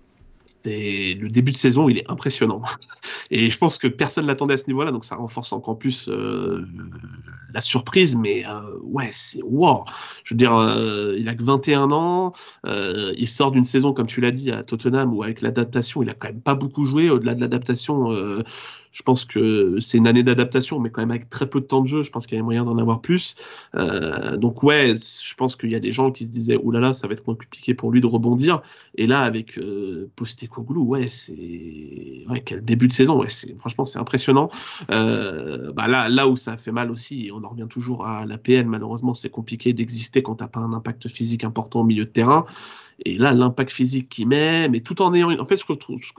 C'est le début de saison, il est impressionnant. Et je pense que personne l'attendait à ce niveau-là, donc ça renforce encore plus euh, la surprise. Mais euh, ouais, c'est wow. Je veux dire, euh, il a que 21 ans, il sort d'une saison, comme tu l'as dit, à Tottenham, où avec l'adaptation, il a quand même pas beaucoup joué. Au-delà de l'adaptation, je pense que c'est une année d'adaptation, mais quand même avec très peu de temps de jeu. Je pense qu'il y a moyen d'en avoir plus. Euh, donc ouais, je pense qu'il y a des gens qui se disaient, oulala, ça va être compliqué pour lui de rebondir. Et là, avec euh, Postecoglou, ouais, c'est ouais, quel début de saison. Ouais, franchement, c'est impressionnant. Euh, bah là, là où ça fait mal aussi, et on en revient toujours à la PL. Malheureusement, c'est compliqué d'exister quand t'as pas un impact physique important au milieu de terrain. Et là, l'impact physique qu'il met, mais tout en ayant. En fait, ce que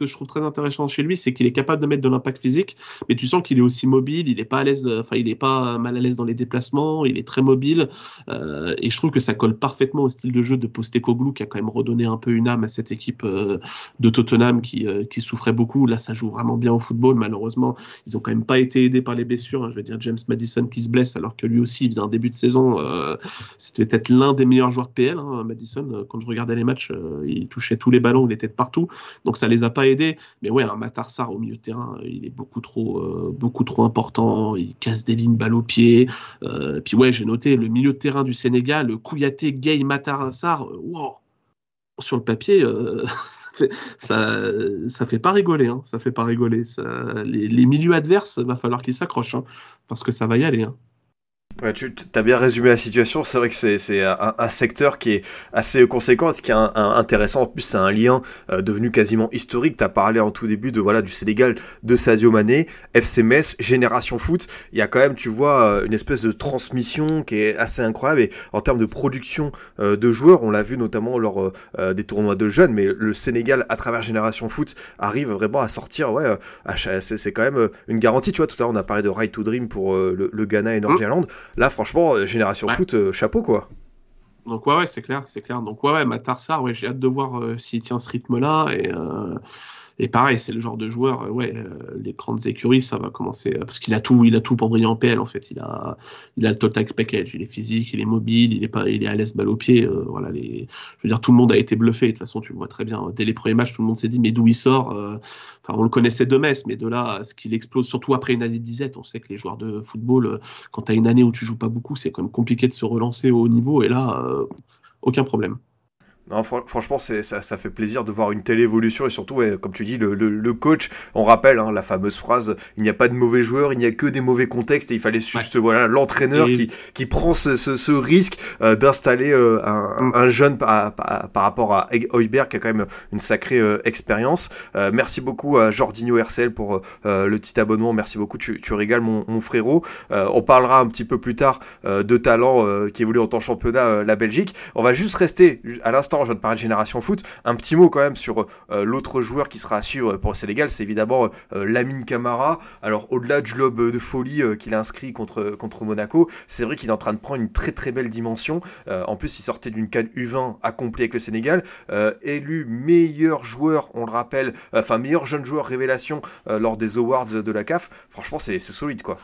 je trouve, très intéressant chez lui, c'est qu'il est capable de mettre de l'impact physique, mais tu sens qu'il est aussi mobile, il est pas à l'aise, euh, enfin, il est pas mal à l'aise dans les déplacements, il est très mobile, euh, et je trouve que ça colle parfaitement au style de jeu de Postecoglou, qui a quand même redonné un peu une âme à cette équipe euh, de Tottenham qui, souffrait beaucoup. Là, ça joue vraiment bien au football. Malheureusement, ils ont quand même pas été aidés par les blessures. hein. Je veux dire, James Madison qui se blesse, alors que lui aussi, il faisait un début de saison. C'était peut-être l'un des meilleurs joueurs de PL, hein, Madison. Quand je regardais les matchs, euh, il touchait tous les ballons, il était partout. Donc ça les a pas aidés. Mais ouais, un Matarsar au milieu de terrain, il est beaucoup trop, euh, important. Il casse des lignes balle au pied. Euh, puis ouais, j'ai noté le milieu de terrain du Sénégal, le Kouyaté, Gay, Matarsar. wow. sur le papier, ça, fait, ça, fait pas rigoler. Hein, ça fait pas rigoler. les, milieux adverses, va falloir qu'ils s'accrochent, hein, parce que ça va y aller. Hein. Ouais, tu as bien résumé la situation. C'est vrai que c'est un, un, secteur qui est assez conséquent. Ce qui est un, intéressant, en plus, c'est un lien euh, devenu quasiment historique. Tu as parlé en tout début de voilà du Sénégal, de Sadio Mané, FC Metz, Génération Foot. Il y a quand même, tu vois, euh, une espèce de transmission qui est assez incroyable. Et en termes de production euh, de joueurs, on l'a vu notamment lors des tournois de jeunes, mais le Sénégal, à travers Génération Foot, arrive vraiment à sortir. Ouais, c'est quand même une garantie. Tu vois, tout à l'heure, on a parlé de Right to Dream pour le, le, Ghana et. Mmh. Là, franchement, euh, Génération Foot, euh, chapeau quoi. Donc ouais, ouais c'est clair, c'est clair. Donc ouais, ouais Matarsar, ouais, j'ai hâte de voir euh, s'il tient ce rythme-là et et pareil, c'est le genre de joueur, euh, ouais, euh, les grandes écuries, ça va commencer euh, parce qu'il a tout, il a tout pour briller en PL en fait. Il a, il a le total package, il est physique, il est mobile, il est pas, il est à l'aise balle au pied. voilà, je veux dire, tout le monde a été bluffé. De toute façon, tu le vois très bien. Dès les premiers matchs, tout le monde s'est dit, mais d'où il sort Enfin, on le connaissait de Metz, mais de là, ce qu'il explose, surtout après une année de disette, on sait que les joueurs de football, quand tu as une année où tu joues pas beaucoup, c'est quand même compliqué de se relancer au haut niveau. Et là, aucun problème. Non, franchement, ça, ça, fait plaisir de voir une telle évolution et surtout, comme tu dis, le, le, coach, on rappelle hein, la fameuse phrase il n'y a pas de mauvais joueurs, il n'y a que des mauvais contextes et il fallait juste voilà l'entraîneur qui, qui prend ce, ce, ce risque euh, d'installer euh, un, mm. un, jeune par, par, rapport à Heuberg qui a quand même une sacrée euh, expérience. merci beaucoup à Jordinho RCL pour le petit abonnement, merci beaucoup, tu, tu régales mon, mon frérot. on parlera un petit peu plus tard de talent qui évolue en tant que championnat la Belgique. On va juste rester à l'instant je viens de parler de Génération Foot. Un petit mot quand même sur euh, l'autre joueur qui sera à suivre pour le Sénégal, c'est évidemment euh, Lamine Camara. Alors au-delà du lobe de folie euh, qu'il a inscrit contre, contre Monaco, c'est vrai qu'il est en train de prendre une très très belle dimension. en plus, il sortait d'une canne U20 accomplie avec le Sénégal, élu meilleur joueur, on le rappelle, enfin meilleur jeune joueur révélation lors des awards de la CAF. Franchement, c'est solide quoi.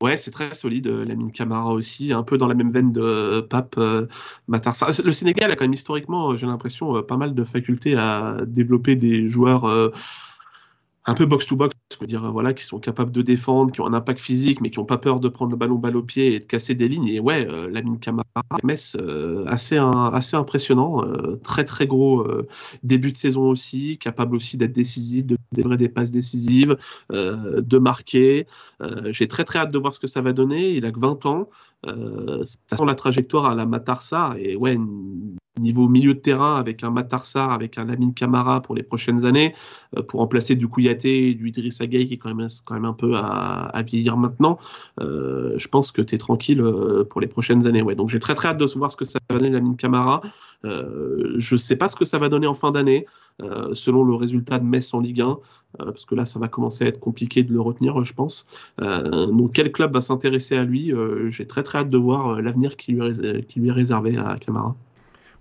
Ouais, c'est très solide. Euh, Lamine Camara aussi, un peu dans la même veine de euh, Pape euh, Matarsa. Le Sénégal a quand même historiquement, j'ai l'impression, pas mal de facultés à développer des joueurs un peu box-to-box, -box, dire, voilà, qui sont capables de défendre, qui ont un impact physique, mais qui n'ont pas peur de prendre le ballon balle au pied et de casser des lignes. Et ouais, euh, Lamine Camara, MS, euh, assez, assez impressionnant, euh, très très gros début de saison aussi, capable aussi d'être décisif, de délivrer des passes décisives, de marquer. J'ai très très hâte de voir ce que ça va donner. Il a que 20 ans. Ça sent la trajectoire à la Matarsa et ouais, niveau milieu de terrain avec un Matarsar, avec un Lamine Camara pour les prochaines années, euh, pour remplacer du Kouyaté, du Idriss Gueye qui est quand même, quand même un peu à, vieillir maintenant, euh, je pense que tu es tranquille euh, pour les prochaines années. Ouais. Donc j'ai très très hâte de voir ce que ça va donner Lamine Camara. je sais pas ce que ça va donner en fin d'année, selon le résultat de Metz en Ligue 1, parce que là ça va commencer à être compliqué de le retenir, je pense. donc quel club va s'intéresser à lui? J'ai très très hâte de voir l'avenir qui, qui lui est réservé à Camara.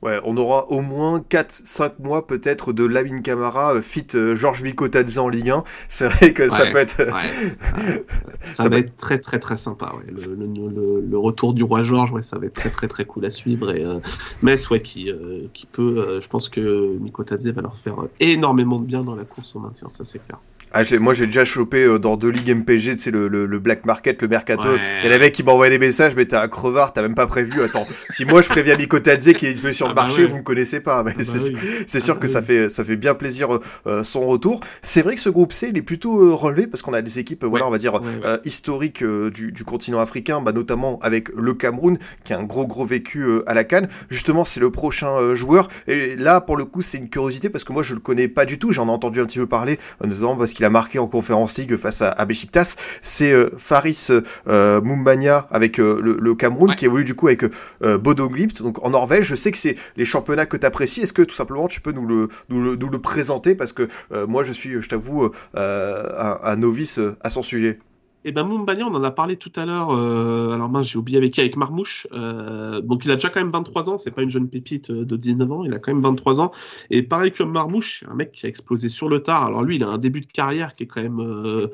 Ouais, on aura au moins 4-5 mois peut-être de Lamine Camara euh, fit euh, Georges Mikotadze en Ligue 1. C'est vrai que ça peut être... ça, va être très très très sympa. Le, retour du roi Georges, ouais, ça va être très très très cool à suivre. Et, euh, Metz, ouais, qui, qui peut... je pense que Mikotadze va leur faire énormément de bien dans la course au maintien, ça c'est clair. Ah, moi j'ai déjà chopé euh, dans deux ligues MPG, tu sais, le, le, black market, le mercato. Il y a des mecs qui m'envoyaient des messages, mais t'es un crevard, t'as même pas prévu. Attends, si moi je préviens Mikotadze qui est disponible sur le ah bah marché, vous me connaissez pas. Mais ah c'est bah sûr, que ça fait ça fait bien plaisir euh, euh, son retour. C'est vrai que ce groupe C, il est plutôt relevé parce qu'on a des équipes, voilà, on va dire historiques du, du, continent africain, bah, notamment avec le Cameroun qui a un gros gros vécu à la Cannes. Justement, c'est le prochain joueur. Et là, pour le coup, c'est une curiosité parce que moi je le connais pas du tout. J'en ai entendu un petit peu parler, notamment parce qu'il a marqué en conférence League face à, à Besiktas, c'est euh, Faris euh, Mumbanya avec euh, le, Cameroun qui évolue du coup avec Bodo Glimt, donc en Norvège. Je sais que c'est les championnats que tu apprécies. Est-ce que tout simplement tu peux nous le, nous le, présenter? Parce que moi je suis, je t'avoue, un, novice à son sujet. Et eh ben Mumbanya, on en a parlé tout à l'heure. Euh, alors mince, j'ai oublié avec qui Avec Marmouche. Euh, donc il a déjà quand même 23 ans. C'est pas une jeune pépite de 19 ans. Il a quand même 23 ans. Et pareil que Marmouche, un mec qui a explosé sur le tard. Alors lui, il a un début de carrière qui est quand même euh,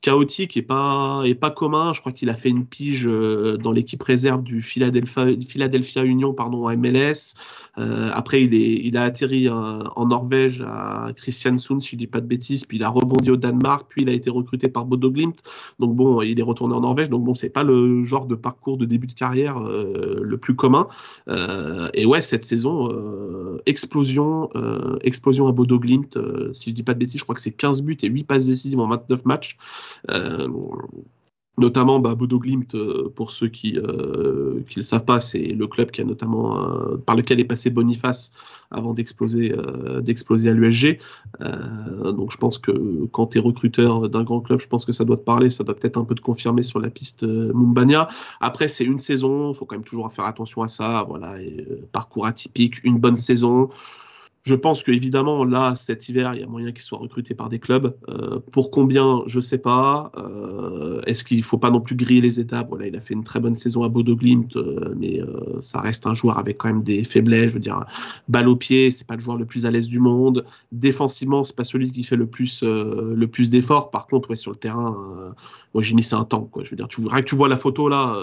chaotique et pas, et pas commun. Je crois qu'il a fait une pige euh, dans l'équipe réserve du Philadelphia, Union pardon, MLS. Euh, après, il, est, il a atterri en Norvège à Christiansund, si je dis pas de bêtises, puis il a rebondi au Danemark, puis il a été recruté par Bodo Glimt. Donc bon, il est retourné en Norvège. Donc bon, c'est pas le genre de parcours de début de carrière euh, le plus commun. et ouais, cette saison, explosion, explosion à Bodo Glimt. si je dis pas de bêtises, je crois que c'est 15 buts et 8 passes décisives en 29 matchs. Euh, notamment bah, Bodo Glimt, euh, pour ceux qui ne euh, le savent pas, c'est le club qui a notamment, par lequel est passé Boniface avant d'exploser d'exploser à l'USG. donc je pense que quand tu es recruteur d'un grand club, je pense que ça doit te parler, ça doit peut-être un peu te confirmer sur la piste Mumbania. Après, c'est une saison, il faut quand même toujours faire attention à ça. Voilà, parcours atypique, une bonne saison. Je pense qu'évidemment, là, cet hiver, il y a moyen qu'il soit recruté par des clubs. Euh, pour combien, je ne sais pas. Euh, est-ce qu'il ne faut pas non plus griller les étapes? Voilà, il a fait une très bonne saison à Bodo Glimt, euh, mais ça reste un joueur avec quand même des faiblesses. Je veux dire, balle au pied, c'est pas le joueur le plus à l'aise du monde. Défensivement, c'est pas celui qui fait le plus, le plus d'efforts. Par contre, ouais, sur le terrain, moi j'ai mis ça un temps. Quoi. Je veux dire, tu, que tu vois la photo là,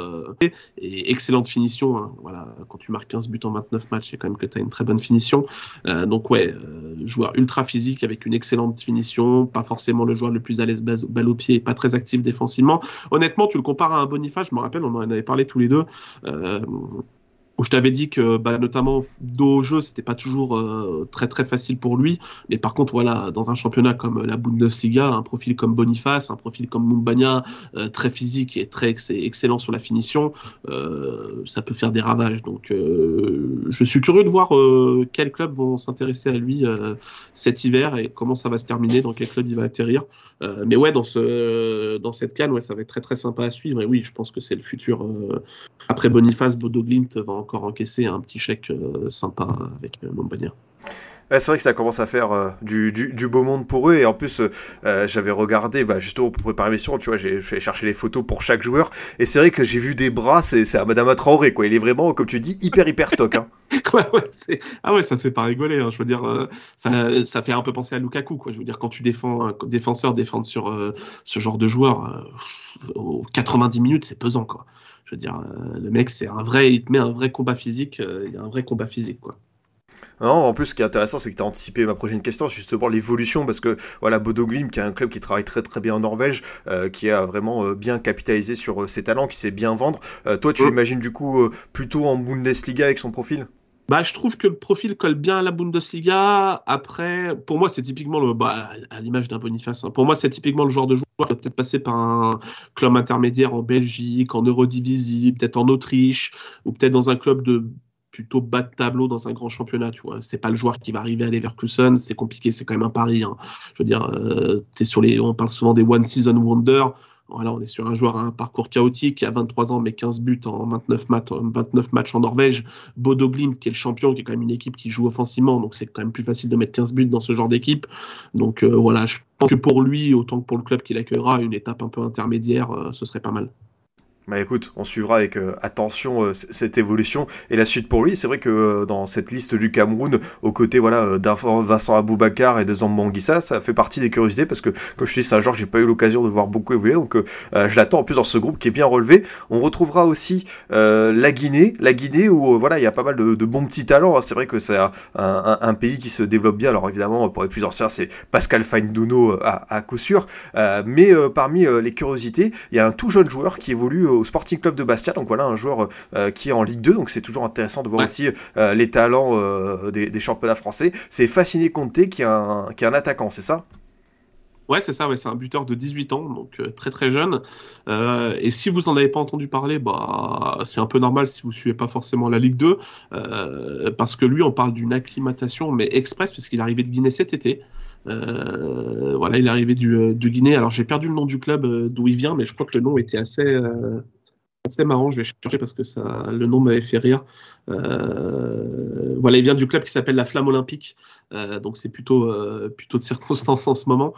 et excellente finition. Hein. voilà, quand tu marques 15 buts en 29 matchs, c'est quand même que tu as une très bonne finition. Donc ouais, euh, joueur ultra physique avec une excellente finition, pas forcément le joueur le plus à l'aise balle au pied, pas très actif défensivement. Honnêtement, tu le compares à un Boniface, je me rappelle, on en avait parlé tous les deux. Euh, où je t'avais dit que bah, notamment dos au jeu, c'était pas toujours euh, très très facile pour lui. Mais par contre, voilà, dans un championnat comme la Bundesliga, un profil comme Boniface, un profil comme Mumbania, euh, très physique et très excellent sur la finition, euh, ça peut faire des ravages. Donc, je suis curieux de voir quels clubs vont s'intéresser à lui cet hiver et comment ça va se terminer, dans quel club il va atterrir. mais ouais, dans ce dans cette canne, ouais, ça va être très très sympa à suivre. Et oui, je pense que c'est le futur. après Boniface, Bodo Glimt va encore encaisser un petit chèque euh, sympa avec euh, Montpellier. c'est vrai que ça commence à faire euh, du, du, beau monde pour eux. Et en plus, j'avais regardé, bah, justement, pour préparer l'émission, tu vois, j'ai fait chercher les photos pour chaque joueur. Et c'est vrai que j'ai vu des bras, c'est à Madame Traoré, quoi. Il est vraiment, comme tu dis, hyper, hyper stock. Hein. ouais, ouais, ah ouais, ça fait pas rigoler. Hein. Je veux dire, ça, ça, fait un peu penser à Lukaku, quoi. Je veux dire, quand tu défends, un défenseur défendre sur ce genre de joueur, aux 90 minutes, c'est pesant, quoi. Je veux dire, euh, le mec, c'est un vrai, il te met un vrai combat physique, euh, il y a un vrai combat physique, quoi. Non, en plus, ce qui est intéressant, c'est que tu as anticipé ma prochaine question, justement l'évolution, parce que voilà, Bodo Glim, qui est un club qui travaille très très bien en Norvège, euh, qui a vraiment bien capitalisé sur ses talents, qui sait bien vendre. toi, tu l'imagines du coup plutôt en Bundesliga avec son profil? Bah, je trouve que le profil colle bien à la Bundesliga. Après, pour moi, c'est typiquement le, bah, à l'image d'un Boniface. Hein. Pour moi, c'est typiquement le genre de joueur peut-être passer par un club intermédiaire en Belgique, en Eurodivisie, peut-être en Autriche, ou peut-être dans un club de plutôt bas de tableau dans un grand championnat. Tu vois, c'est pas le joueur qui va arriver à Leverkusen. C'est compliqué. C'est quand même un pari. Hein. Je veux dire, euh, sur les, on parle souvent des one season wonder. On est sur un joueur à un parcours chaotique qui a 23 ans mais 15 buts en 29, 29 matchs en Norvège. Bodo qui est le champion, qui est quand même une équipe qui joue offensivement, donc c'est quand même plus facile de mettre 15 buts dans ce genre d'équipe. Donc euh, voilà, je pense que pour lui, autant que pour le club qui l'accueillera, une étape un peu intermédiaire, euh, ce serait pas mal. Bah écoute, on suivra avec euh, attention euh, cette évolution et la suite pour lui. C'est vrai que euh, dans cette liste du Cameroun, aux côtés voilà, d'un Vincent Aboubakar et de Zambanguissa, ça fait partie des curiosités parce que, comme je te dis, que j'ai pas eu l'occasion de voir beaucoup évoluer, donc je l'attends en plus dans ce groupe qui est bien relevé. On retrouvera aussi la Guinée, la Guinée où voilà, il y a pas mal de, de bons petits talents. Hein. C'est vrai que c'est un, un, un, pays qui se développe bien. Alors évidemment, pour les plus anciens, c'est Pascal Fainduno à, à coup sûr. mais parmi les curiosités, il y a un tout jeune joueur qui évolue au Sporting Club de Bastia. Donc voilà un joueur euh, qui est en Ligue 2. Donc c'est toujours intéressant de voir aussi euh, les talents euh, des, championnats français. C'est Fasciné Conté qui est un, qui est un attaquant, c'est ça? Ouais, c'est ça, ouais, c'est un buteur de 18 ans, donc très très jeune. et si vous n'en avez pas entendu parler, bah, c'est un peu normal si vous ne suivez pas forcément la Ligue 2, parce que lui, on parle d'une acclimatation, mais express, puisqu'il est arrivé de Guinée cet été. Voilà, il est arrivé du, du Guinée. Alors j'ai perdu le nom du club d'où il vient, mais je crois que le nom était assez, marrant, je vais chercher parce que ça, le nom m'avait fait rire. Euh, voilà, il vient du club qui s'appelle la Flamme Olympique, euh, donc c'est plutôt, euh, de circonstance en ce moment.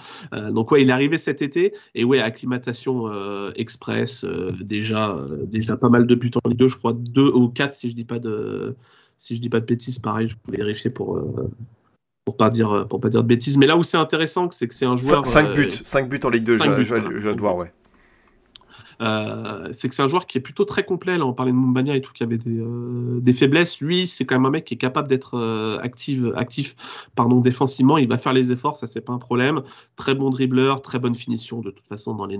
donc ouais, il est arrivé cet été et ouais, acclimatation express, déjà, déjà pas mal de buts en Ligue 2, je crois deux ou quatre si je dis pas de, je dis pas de bêtises, pareil, je peux vérifier pour pour pas dire pour pas dire de bêtises. Mais là où c'est intéressant, c'est que c'est un joueur. 5 buts, 5 buts en Ligue 2, je, buts, je, je, je devoir, ouais. Euh, c'est que c'est un joueur qui est plutôt très complet. Là, on parlait de Mumbania et tout, qui avait des, euh, des faiblesses. Lui, c'est quand même un mec qui est capable d'être euh, actif, défensivement. Il va faire les efforts, ça, c'est pas un problème. Très bon dribbleur, très bonne finition. De toute façon, dans les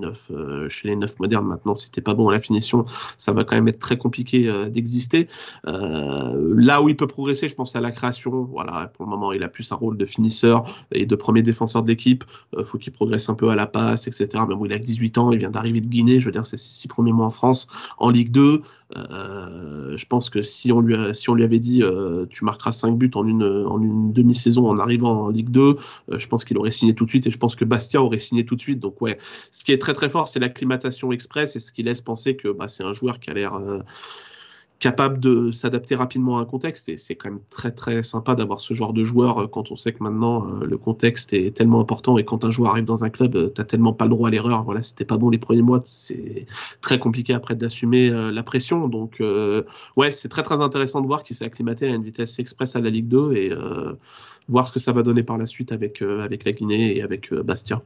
chez les neufs modernes maintenant, si t'es pas bon à la finition, ça va quand même être très compliqué d'exister. là où il peut progresser, je pense à la création. Voilà, pour le moment, il a plus un rôle de finisseur et de premier défenseur de l'équipe. faut qu'il progresse un peu à la passe, etc. Mais bon, il a 18 ans, il vient d'arriver de Guinée. Je veux dire, ses six premiers mois en France. En Ligue 2, euh, je pense que si on lui, si on lui avait dit euh, tu marqueras 5 buts en une, en une demi-saison en arrivant en Ligue 2, euh, je pense qu'il aurait signé tout de suite et je pense que Bastia aurait signé tout de suite. Donc ouais, ce qui est très très fort, c'est l'acclimatation express et ce qui laisse penser que bah, c'est un joueur qui a l'air capable de s'adapter rapidement à un contexte. Et c'est quand même très très sympa d'avoir ce genre de joueur euh, quand on sait que maintenant euh, le contexte est tellement important et quand un joueur arrive dans un club, euh, t'as tellement pas le droit à l'erreur. Voilà, c'était pas bon les premiers mois, c'est très compliqué après d'assumer la pression. Donc ouais, c'est très très intéressant de voir qu'il s'est acclimaté à une vitesse express à la Ligue 2 et voir ce que ça va donner par la suite avec, avec la Guinée et avec Bastia.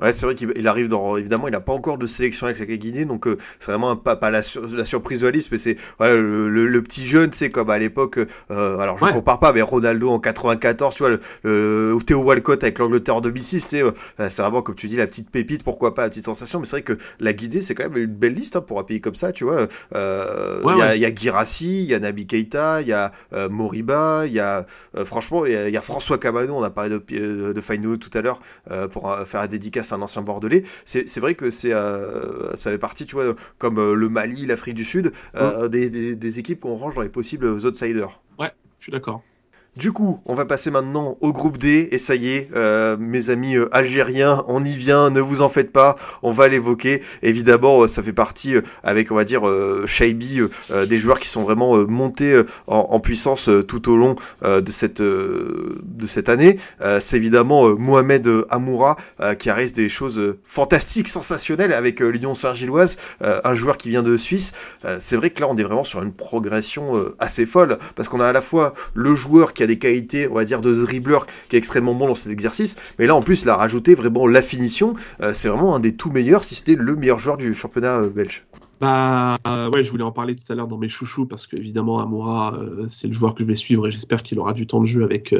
Ouais, c'est vrai qu'il arrive dans. Évidemment, il n'a pas encore de sélection avec la Guinée, donc euh, c'est vraiment pas, pas la, la, surprise de Alice, mais c'est voilà, le, le, petit jeune, c'est comme à l'époque. Euh, alors, je ne compare pas, mais Ronaldo en 94, tu vois, le, Théo Walcott avec l'Angleterre en 2006, euh, c'est vraiment, comme tu dis, la petite pépite, pourquoi pas, la petite sensation, mais c'est vrai que la Guinée, c'est quand même une belle liste hein, pour un pays comme ça, tu vois. Euh, il y, a, y a Girassi, il y a Nabi Keita, il y a Moriba, il y a, franchement, il y, a François Camano, on a parlé de, de Faino tout à l'heure, pour faire la dédicace un ancien bordelais. C'est vrai que c'est euh, ça fait partie, tu vois, comme euh, le Mali, l'Afrique du Sud, euh, des, des, des, équipes qu'on range dans les possibles outsiders. Ouais, je suis d'accord. Du coup, on va passer maintenant au groupe D, et ça y est, euh, mes amis euh, algériens, on y vient, ne vous en faites pas, on va l'évoquer. Évidemment, euh, ça fait partie, avec, on va dire, Shaibi, des joueurs qui sont vraiment montés en, puissance tout au long de, cette, de cette année. C'est évidemment Mohamed Amoura, qui arrive des choses fantastiques, sensationnelles avec l'Union Saint-Gilloise, un joueur qui vient de Suisse. C'est vrai que là, on est vraiment sur une progression assez folle, parce qu'on a à la fois le joueur qui a des qualités, on va dire, de dribbleur qui est extrêmement bon dans cet exercice. Mais là, en plus, il a rajouté vraiment la finition. Euh, c'est vraiment un des tout meilleurs, si c'était le meilleur joueur du championnat euh, belge. Bah ouais, je voulais en parler tout à l'heure dans mes chouchous parce qu'évidemment Amoura, euh, c'est le joueur que je vais suivre et j'espère qu'il aura du temps de jeu avec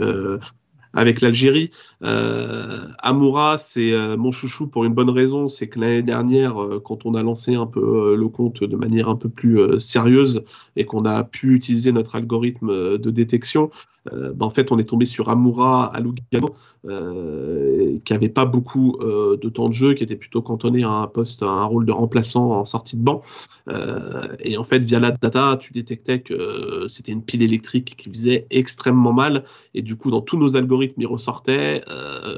avec l'Algérie. Euh, Amoura, c'est mon chouchou pour une bonne raison, c'est que l'année dernière, quand on a lancé un peu le compte de manière un peu plus sérieuse et qu'on a pu utiliser notre algorithme de détection, euh, bah, en fait, on est tombé sur Amoura à Lugano, euh, qui avait pas beaucoup euh, de temps de jeu, qui était plutôt cantonné à un poste, à un rôle de remplaçant en sortie de banc. et en fait, via la data, tu détectais que c'était une pile électrique qui faisait extrêmement mal. Et du coup, dans tous nos algorithmes, il ressortait.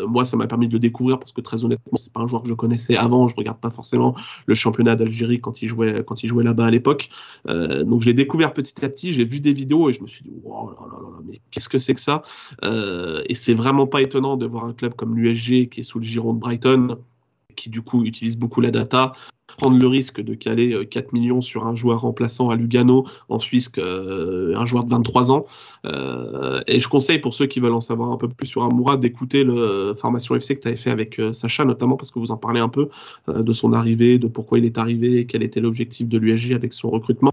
moi, ça m'a permis de le découvrir parce que très honnêtement, c'est pas un joueur que je connaissais avant. Je regarde pas forcément le championnat d'Algérie quand il jouait, quand il jouait là-bas à l'époque. donc, je l'ai découvert petit à petit. J'ai vu des vidéos et je me suis dit, là là là, mais qu'est-ce que c'est que ça? Euh, Et c'est vraiment pas étonnant de voir un club comme l'USG qui est sous le giron de Brighton, qui du coup utilise beaucoup la data, prendre le risque de caler 4 euh, millions sur un joueur remplaçant à Lugano en Suisse, euh, un joueur de 23 ans. Euh, et je conseille pour ceux qui veulent en savoir un peu plus sur Amoura d'écouter le formation FC que tu avais fait avec Sacha, notamment parce que vous en parlez un peu de son arrivée, de pourquoi il est arrivé, quel était l'objectif de l'USG avec son recrutement.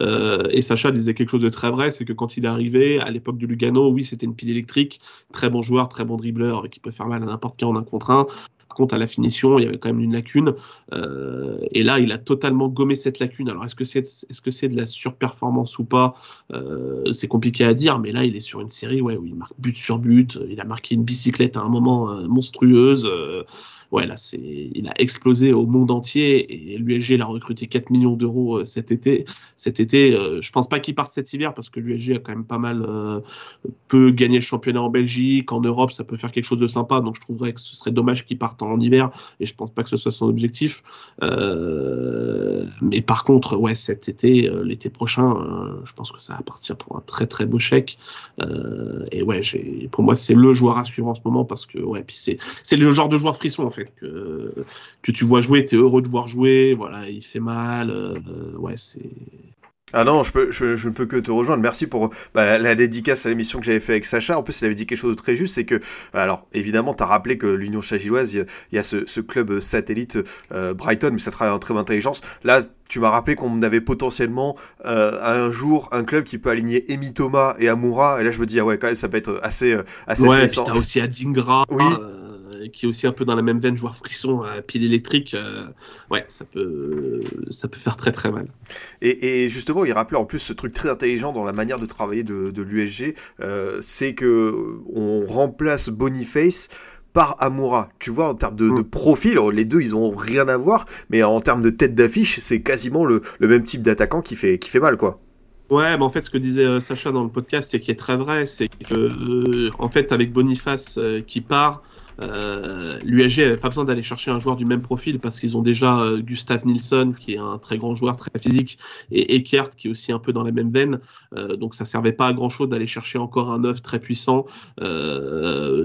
et Sacha disait quelque chose de très vrai, c'est que quand il est arrivé, à l'époque de Lugano, oui, c'était une pile électrique, très bon joueur, très bon dribbleur qui peut faire mal à n'importe qui en un contre un contre, à la finition, il y avait quand même une lacune. Euh, et là, il a totalement gommé cette lacune. Alors, est-ce que c'est est -ce c'est de la surperformance ou pas? Euh, C'est compliqué à dire, mais là, il est sur une série ouais, où il marque but sur but. Il a marqué une bicyclette à un moment euh, monstrueuse ouais, là, il a explosé au monde entier et l'USG l'a recruté 4 millions d'euros euh, cet été. Cet été, euh, je pense pas qu'il parte cet hiver parce que l'USG a quand même pas mal euh, peut gagner le championnat en Belgique, en Europe, ça peut faire quelque chose de sympa. Donc je trouverais que ce serait dommage qu'il parte en hiver et je pense pas que ce soit son objectif. mais par contre, ouais, cet été, l'été prochain, je pense que ça va partir pour un très très beau chèque. et ouais, pour moi, c'est le joueur à suivre en ce moment parce que ouais, c'est, c'est le genre de joueur frisson en fait que, que tu vois jouer, tu es heureux de voir jouer, voilà, il fait mal, euh, ouais, c'est Ah non, je, peux, je, peux que te rejoindre. Merci pour bah, la, dédicace à l'émission que j'avais fait avec Sacha. En plus, il avait dit quelque chose de très juste, c'est que, alors évidemment, tu as rappelé que l'Union Chagilloise, il y, a ce, ce club satellite euh, Brighton, mais ça travaille en très bonne intelligence. Là, tu m'as rappelé qu'on avait potentiellement euh, un jour un club qui peut aligner Emi Thomas et Amoura. Et là, je me dis, ah ouais, quand même, ça peut être assez, assez Ouais, puis t'as aussi Adingra. Oui. Euh qui est aussi un peu dans la même veine, joueur frisson à pile électrique, euh, ouais, ça peut, ça peut faire très très mal. Et, justement, il rappelait en plus ce truc très intelligent dans la manière de travailler de, l'USG, euh, c'est que on remplace Boniface par Amoura. Tu vois, en termes de, mm. profil, les deux, ils ont rien à voir, mais en termes de tête d'affiche, c'est quasiment le, même type d'attaquant qui fait, qui fait mal, quoi. Ouais, mais en fait, ce que disait euh, Sacha dans le podcast, c'est qui est très vrai, c'est que, en fait, avec Boniface qui part, euh, L'USG n'avait pas besoin d'aller chercher un joueur du même profil parce qu'ils ont déjà euh, Gustav Nilsson qui est un très grand joueur, très physique, et Eckert qui est aussi un peu dans la même veine. Euh, donc ça servait pas à grand chose d'aller chercher encore un neuf très puissant.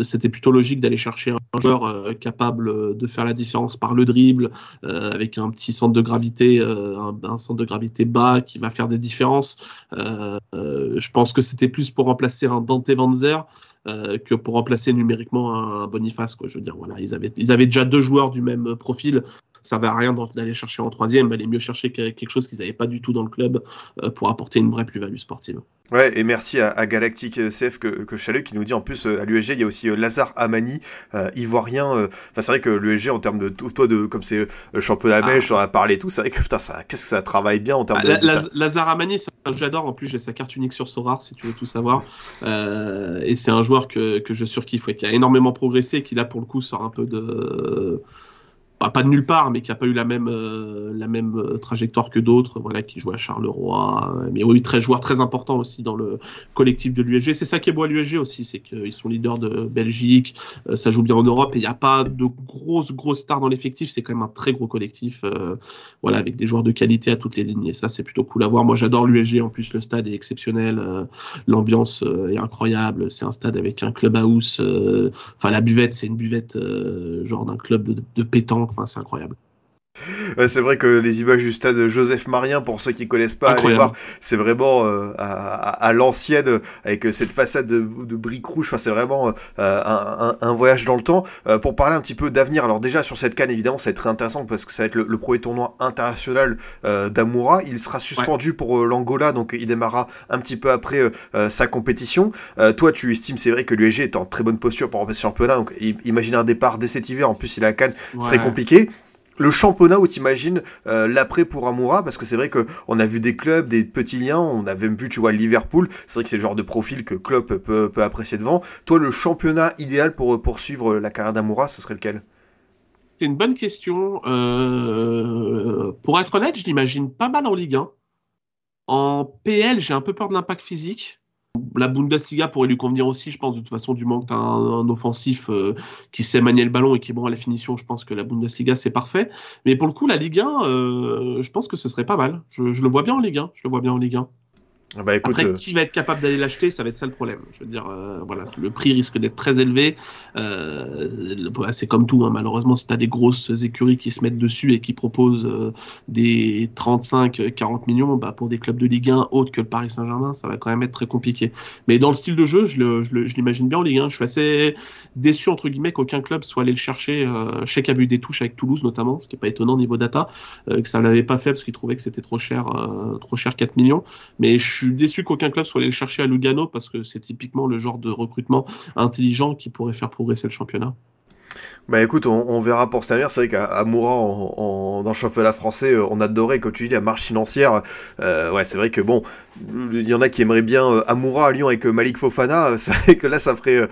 C'était plutôt logique d'aller chercher un joueur capable de faire la différence par le dribble, avec un petit centre de gravité, un, un, centre de gravité bas qui va faire des différences. je pense que c'était plus pour remplacer un Dante Vanzer. Euh, que pour remplacer numériquement un Boniface. Quoi. Je veux dire, voilà, ils avaient, ils avaient déjà deux joueurs du même profil. Ça ne servait à rien d'aller chercher en troisième. Il valait mieux chercher quelque chose qu'ils n'avaient pas du tout dans le club euh, pour apporter une vraie plus-value sportive. Ouais, et merci à, Galactic CF que, que salue, qui nous dit en plus euh, à l'USG, il y a aussi Lazare Amani, ivoirien. Enfin, c'est vrai que l'USG, en termes de toi, de, comme c'est championnat ah. belge, on a parlé et tout, c'est vrai que putain, ça, qu'est-ce que ça travaille bien en termes ah, de. Lazare Amani, j'adore. En plus, j'ai sa carte unique sur Sorar, si tu veux tout savoir. et c'est un joueur que, je surkiffe, qui a énormément progressé et qui là pour le coup sort un peu de pas de nulle part, mais qui n'a pas eu la même, euh, euh, trajectoire que d'autres, voilà, qui jouent à Charleroi. Euh, mais oui, très joueur très important aussi dans le collectif de l'USG. C'est ça qui est beau à l'USG aussi, c'est qu'ils sont leaders de Belgique, ça joue bien en Europe et il n'y a pas de grosses, grosses stars dans l'effectif. C'est quand même un très gros collectif, voilà, avec des joueurs de qualité à toutes les lignes. Et ça, c'est plutôt cool à voir. Moi, j'adore l'USG. En plus, le stade est exceptionnel. L'ambiance est incroyable. C'est un stade avec un clubhouse. Enfin, la buvette, c'est une buvette genre d'un club de pétanque c'est incroyable c'est vrai que les images du stade Joseph Marien, pour ceux qui connaissent pas, allez voir, c'est vraiment euh, à, l'ancienne, avec cette façade de, briques rouges. Enfin, c'est vraiment euh, un, voyage dans le temps. Euh, pour parler un petit peu d'avenir, alors déjà sur cette canne, évidemment, ça va être très intéressant parce que ça va être le, premier tournoi international d'Amoura. Il sera suspendu pour l'Angola, donc il démarrera un petit peu après sa compétition. toi, tu estimes, c'est vrai que l'USG est en très bonne posture pour remplacer le championnat, donc imaginer un départ dès cet hiver. En plus, il a la canne, ce serait compliqué le championnat où t'imagines euh, l'après pour Amoura parce que c'est vrai que on a vu des clubs des petits liens on a même vu tu vois Liverpool c'est vrai que c'est le genre de profil que Klopp peut, peut apprécier devant. Toi le championnat idéal pour poursuivre la carrière d'Amoura ce serait lequel? C'est une bonne question. Euh, pour être honnête je l'imagine pas mal en Ligue 1 en PL j'ai un peu peur de l'impact physique la Bundesliga pourrait lui convenir aussi, je pense, de toute façon, du manque d'un offensif euh, qui sait manier le ballon et qui est bon à la finition. Je pense que la Bundesliga, c'est parfait. Mais pour le coup, la Ligue 1, euh, je pense que ce serait pas mal. Je, je, le vois bien en Ligue 1. Je le vois bien en Ligue 1. Ah bah, Après, euh, qui va être capable d'aller l'acheter, ça va être ça le problème. Je veux dire, euh, voilà, le prix risque d'être très élevé. Euh, c'est comme tout, hein. malheureusement, si tu as des grosses écuries qui se mettent dessus et qui proposent des 35-40 millions, bah, pour des clubs de Ligue 1 autres que le Paris Saint-Germain, ça va quand même être très compliqué. Mais dans le style de jeu, je l'imagine bien en Ligue 1. Je suis assez déçu, entre guillemets, qu'aucun club soit allé le chercher. Euh, Cheikh a vu des touches avec Toulouse, notamment, ce qui n'est pas étonnant au niveau data, que ça ne l'avait pas fait parce qu'il trouvait que c'était trop cher, trop cher 4 millions. Mais je suis déçu qu'aucun club soit allé le chercher à Lugano parce que c'est typiquement le genre de recrutement intelligent qui pourrait faire progresser le championnat. Bah écoute, on, verra pour cette année. C'est vrai qu'à Moura, dans le championnat français, euh, on adorait, comme tu dis, la marche financière. Euh, ouais, c'est vrai que bon, il y en a qui aimeraient bien euh, Amoura à Lyon avec Malik Fofana. C'est vrai que là, ça ferait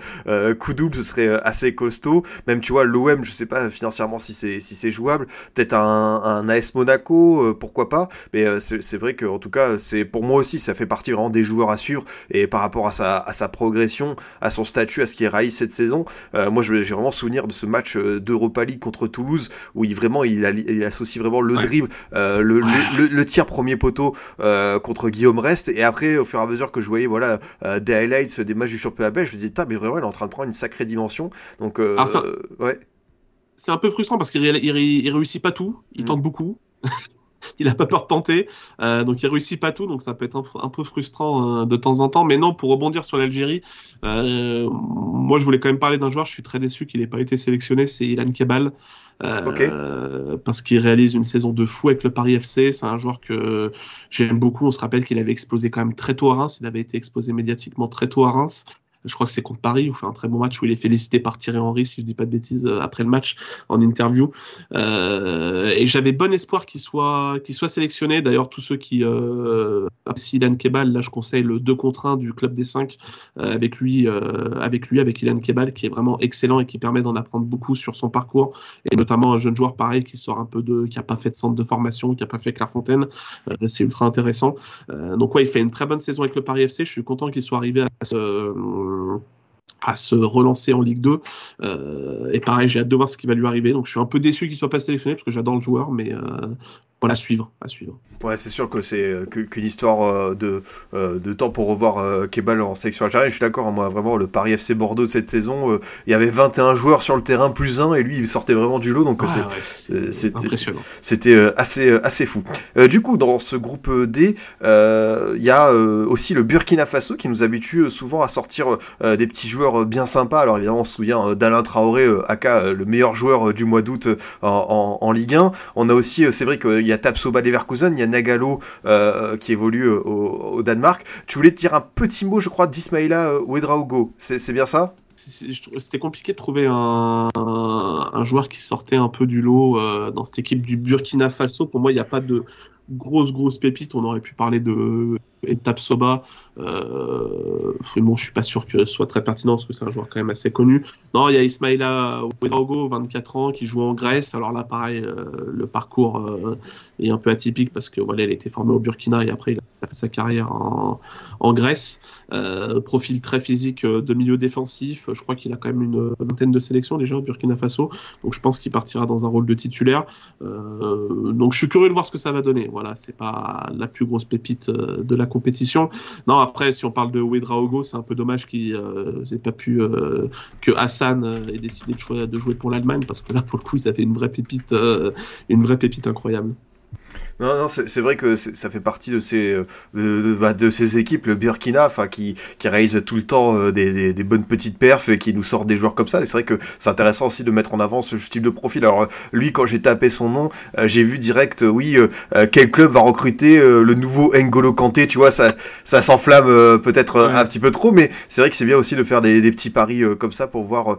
coup double, ce serait assez costaud. Même, tu vois, l'OM, je sais pas financièrement si c'est si c'est jouable. Peut-être un, un, AS Monaco, pourquoi pas. Mais c'est vrai que en tout cas, c'est pour moi aussi, ça fait partie vraiment des joueurs à suivre. Et par rapport à sa, progression, à son statut, à ce qu'il réalise cette saison, moi, j'ai vraiment souvenir de ce match euh, d'Europa League contre Toulouse où il vraiment il, associe vraiment le dribble, euh, le, le, tir premier poteau euh, contre Guillaume Rest et après au fur et à mesure que je voyais voilà des highlights des matchs du championnat belge, je me disais mais vraiment il est en train de prendre une sacrée dimension. Donc ouais. C'est un peu frustrant parce qu'il il, réussit pas tout, il mm. tente beaucoup. il a pas peur de tenter. Euh, donc il réussit pas tout, donc ça peut être un, peu frustrant euh, de temps en temps. Mais non, pour rebondir sur l'Algérie, euh, moi je voulais quand même parler d'un joueur. Je suis très déçu qu'il n'ait pas été sélectionné. C'est Ilan Kebal. Parce qu'il réalise une saison de fou avec le Paris FC. C'est un joueur que j'aime beaucoup. On se rappelle qu'il avait explosé quand même très tôt à Reims. Il avait été exposé médiatiquement très tôt à Reims je crois que c'est contre Paris, où fait un très bon match où il est félicité par Thierry Henry, si je dis pas de bêtises, euh, après le match en interview. Euh, et j'avais bon espoir qu'il soit, qu'il soit sélectionné. D'ailleurs, tous ceux qui euh, Ilan Kebal, là je conseille le 2 contre 1 du club des 5 euh, avec lui, avec lui, avec Ilan Kebal, qui est vraiment excellent et qui permet d'en apprendre beaucoup sur son parcours, et notamment un jeune joueur pareil qui sort un peu de, qui a pas fait de centre de formation, qui a pas fait Clairefontaine. c'est ultra intéressant. donc ouais, il fait une très bonne saison avec le Paris FC. Je suis content qu'il soit arrivé à ce à se relancer en Ligue 2. Euh, et pareil, j'ai hâte de voir ce qui va lui arriver. Donc je suis un peu déçu qu'il soit pas sélectionné parce que j'adore le joueur, mais euh, voilà, à suivre, à suivre. Ouais, c'est sûr que c'est euh, qu'une histoire euh, de, euh, de temps pour revoir Kebal en sélection algérienne. Je suis d'accord, hein, moi, vraiment, le Paris FC Bordeaux de cette saison, il y avait 21 joueurs sur le terrain, plus un, et lui, il sortait vraiment du lot, donc c'était impressionnant. C'était assez, assez fou. du coup, dans ce groupe D, il y a aussi le Burkina Faso qui nous habitue souvent à sortir des petits joueurs bien sympas. Alors évidemment, on se souvient d'Alain Traoré, aka le meilleur joueur du mois d'août en, en, Ligue 1. On a aussi, c'est vrai qu'il y a a Tapsoba Leverkusen, il y a Nagalo euh, qui évolue euh, au, Danemark. Tu voulais te dire un petit mot, je crois, d'Ismaïla euh, Ouedraogo. C'est bien ça? C'était compliqué de trouver un, joueur qui sortait un peu du lot dans cette équipe du Burkina Faso. Pour moi, il n'y a pas de grosse grosse pépite. On aurait pu parler de Etap Soba. Euh, bon, je suis pas sûr que ce soit très pertinent parce que c'est un joueur quand même assez connu. Non, il y a Ismaïla Ouedraogo, 24 ans, qui joue en Grèce. Alors là, pareil, euh, le parcours euh, est un peu atypique parce que voilà, il a été formé au Burkina et après il a fait sa carrière en, en Grèce. Euh, profil très physique de milieu défensif. Je crois qu'il a quand même une vingtaine de sélections déjà au Burkina Faso. Donc je pense qu'il partira dans un rôle de titulaire. donc je suis curieux de voir ce que ça va donner. Voilà, c'est pas la plus grosse pépite de la compétition. Non, après, si on parle de Ouedraogo, c'est un peu dommage qu'il n'ait pas pu euh, que Hassan euh, ait décidé de, de jouer pour l'Allemagne parce que là, pour le coup, ils avaient une vraie pépite, euh, une vraie pépite incroyable. Non, non, c'est vrai que ça fait partie de ces, euh, de, bah, de, ces équipes, le Burkina, qui, qui réalise tout le temps euh, des, des, bonnes petites perfs et qui nous sortent des joueurs comme ça. Et c'est vrai que c'est intéressant aussi de mettre en avant ce type de profil. Alors, lui, quand j'ai tapé son nom, euh, j'ai vu direct, oui, quel club va recruter le nouveau N'Golo Kanté, tu vois, ça, ça s'enflamme peut-être un petit peu trop, mais c'est vrai que c'est bien aussi de faire des, des petits paris comme ça pour voir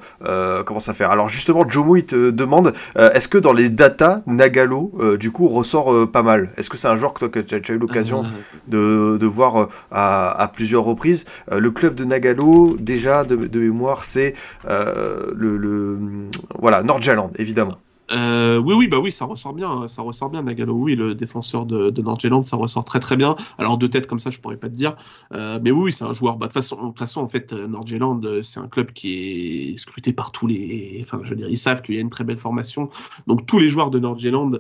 comment ça fait. Alors, justement, Jomo, il te demande, est-ce que dans les datas, Nagalo, du coup, ressort pas mal. Est-ce que c'est un joueur que, toi, que tu as, eu l'occasion ah, de, de, voir euh, à, plusieurs reprises euh, Le club de Nagalo, déjà de, mémoire, c'est euh, le, le, voilà, Nordjylland, évidemment. Euh, oui, oui, bah oui, ça ressort bien, hein, ça ressort bien. Nagalo, oui, le défenseur de, de Nordjylland, ça ressort très très bien. Alors de tête comme ça, je pourrais pas te dire, euh, mais oui, c'est un joueur. Bah, de façon, de toute façon, en fait, euh, Nordjylland, c'est un club qui est scruté par tous les. Enfin, je veux dire, ils savent qu'il y a une très belle formation, donc tous les joueurs de Nordjylland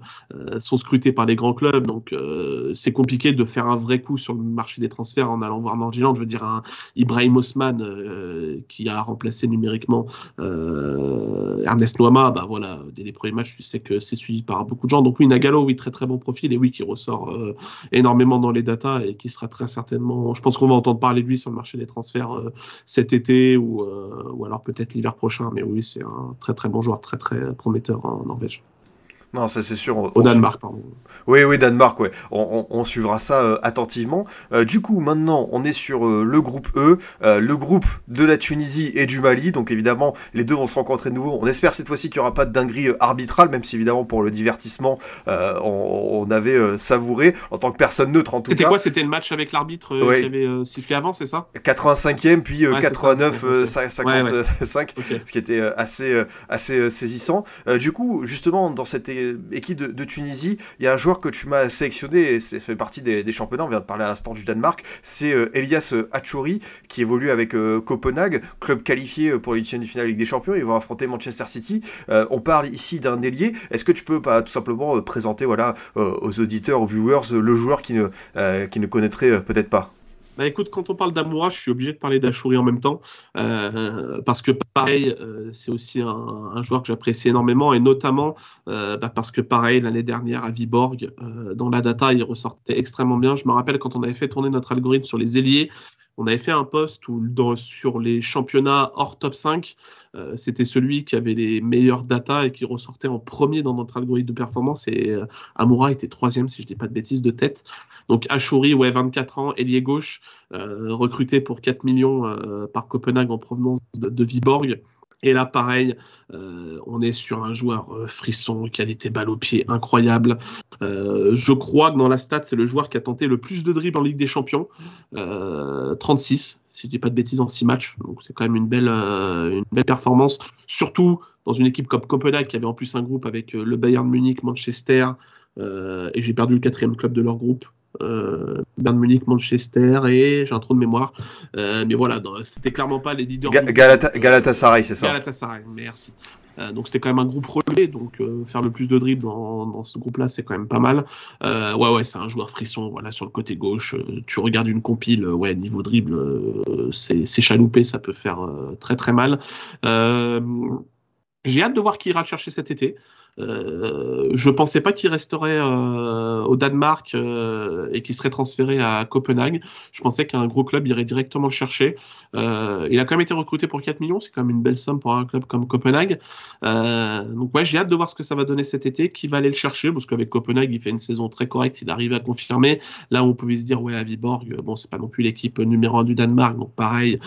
sont scrutés par des grands clubs, donc c'est compliqué de faire un vrai coup sur le marché des transferts en allant voir Nordjylland. Je veux dire, un Ibrahim Osman qui a remplacé numériquement Ernest Noama, bah voilà, dès les premiers match, tu sais que c'est suivi par beaucoup de gens. Donc oui, Nagalo, oui, très très bon profil et oui, qui ressort euh, énormément dans les datas et qui sera très certainement, je pense qu'on va entendre parler de lui sur le marché des transferts euh, cet été ou, euh, ou alors peut-être l'hiver prochain. Mais oui, c'est un très très bon joueur, très très prometteur en Norvège. Non, ça c'est sûr. Au Danemark, pardon. Oui, oui, Danemark, ouais. On, suivra ça euh, attentivement. Euh, du coup, maintenant, on est sur euh, le groupe E, le groupe de la Tunisie et du Mali. Donc évidemment, les deux vont se rencontrer de nouveau. On espère cette fois-ci qu'il n'y aura pas de dinguerie arbitrale, même si évidemment pour le divertissement, on, avait savouré en tant que personne neutre en tout cas. C'était quoi? C'était le match avec l'arbitre qui avait sifflé avant, c'est ça? 85e, puis 89, 55, ce qui était assez, assez saisissant. du coup, justement, dans cette équipe de, Tunisie, il y a un joueur que tu m'as sélectionné, et ça fait partie des, championnats, on vient de parler à l'instant du Danemark, c'est euh, Elias Achouri, qui évolue avec euh, Copenhague, club qualifié pour les de finale Ligue des Champions, ils vont affronter Manchester City. Euh, on parle ici d'un ailier, est-ce que tu peux pas tout simplement présenter voilà, aux auditeurs, aux viewers, le joueur qui ne, qui ne connaîtrait peut-être pas? Bah écoute, quand on parle d'Amoura, je suis obligé de parler d'Achouri en même temps, parce que pareil, c'est aussi un, joueur que j'apprécie énormément, et notamment bah, parce que pareil, l'année dernière à Viborg, dans la data, il ressortait extrêmement bien. Je me rappelle quand on avait fait tourner notre algorithme sur les ailiers, on avait fait un post où sur les championnats hors top 5, euh, c'était celui qui avait les meilleures data et qui ressortait en premier dans notre algorithme de performance. Et euh, Amoura était troisième, si je ne dis pas de bêtises, de tête. Donc Ashuri, ouais, 24 ans, ailier gauche, euh, recruté pour 4 millions par Copenhague en provenance de Viborg. Et là, pareil, euh, on est sur un joueur euh, frisson, qualité balle au pied incroyable. Euh, je crois que dans la stat, c'est le joueur qui a tenté le plus de dribbles en Ligue des Champions. 36, si je dis pas de bêtises, en 6 matchs. Donc c'est quand même une belle performance. Surtout dans une équipe comme Copenhague, qui avait en plus un groupe avec le Bayern Munich, Manchester, et j'ai perdu le quatrième club de leur groupe, euh, Bayern Munich, Manchester et j'ai un trou de mémoire. Euh, mais voilà, c'était clairement pas les leaders. Galatasaray, c'est ça Galatasaray, merci. Euh, donc c'était quand même un groupe relevé, donc faire le plus de dribbles dans, ce groupe-là, c'est quand même pas mal. ouais, ouais, c'est un joueur frisson, voilà, sur le côté gauche. tu regardes une compile, ouais, niveau dribble, c'est chaloupé, ça peut faire très très mal. J'ai hâte de voir qui ira chercher cet été. Euh, je pensais pas qu'il resterait euh, au Danemark euh, et qu'il serait transféré à Copenhague. Je pensais qu'un gros club irait directement le chercher. Euh, il a quand même été recruté pour 4 millions, c'est quand même une belle somme pour un club comme Copenhague. donc ouais, j'ai hâte de voir ce que ça va donner cet été, qui va aller le chercher, parce qu'avec Copenhague, il fait une saison très correcte, il arrive à confirmer. Là, on pouvait se dire, ouais, à Viborg, bon, c'est pas non plus l'équipe numéro 1 du Danemark, donc pareil,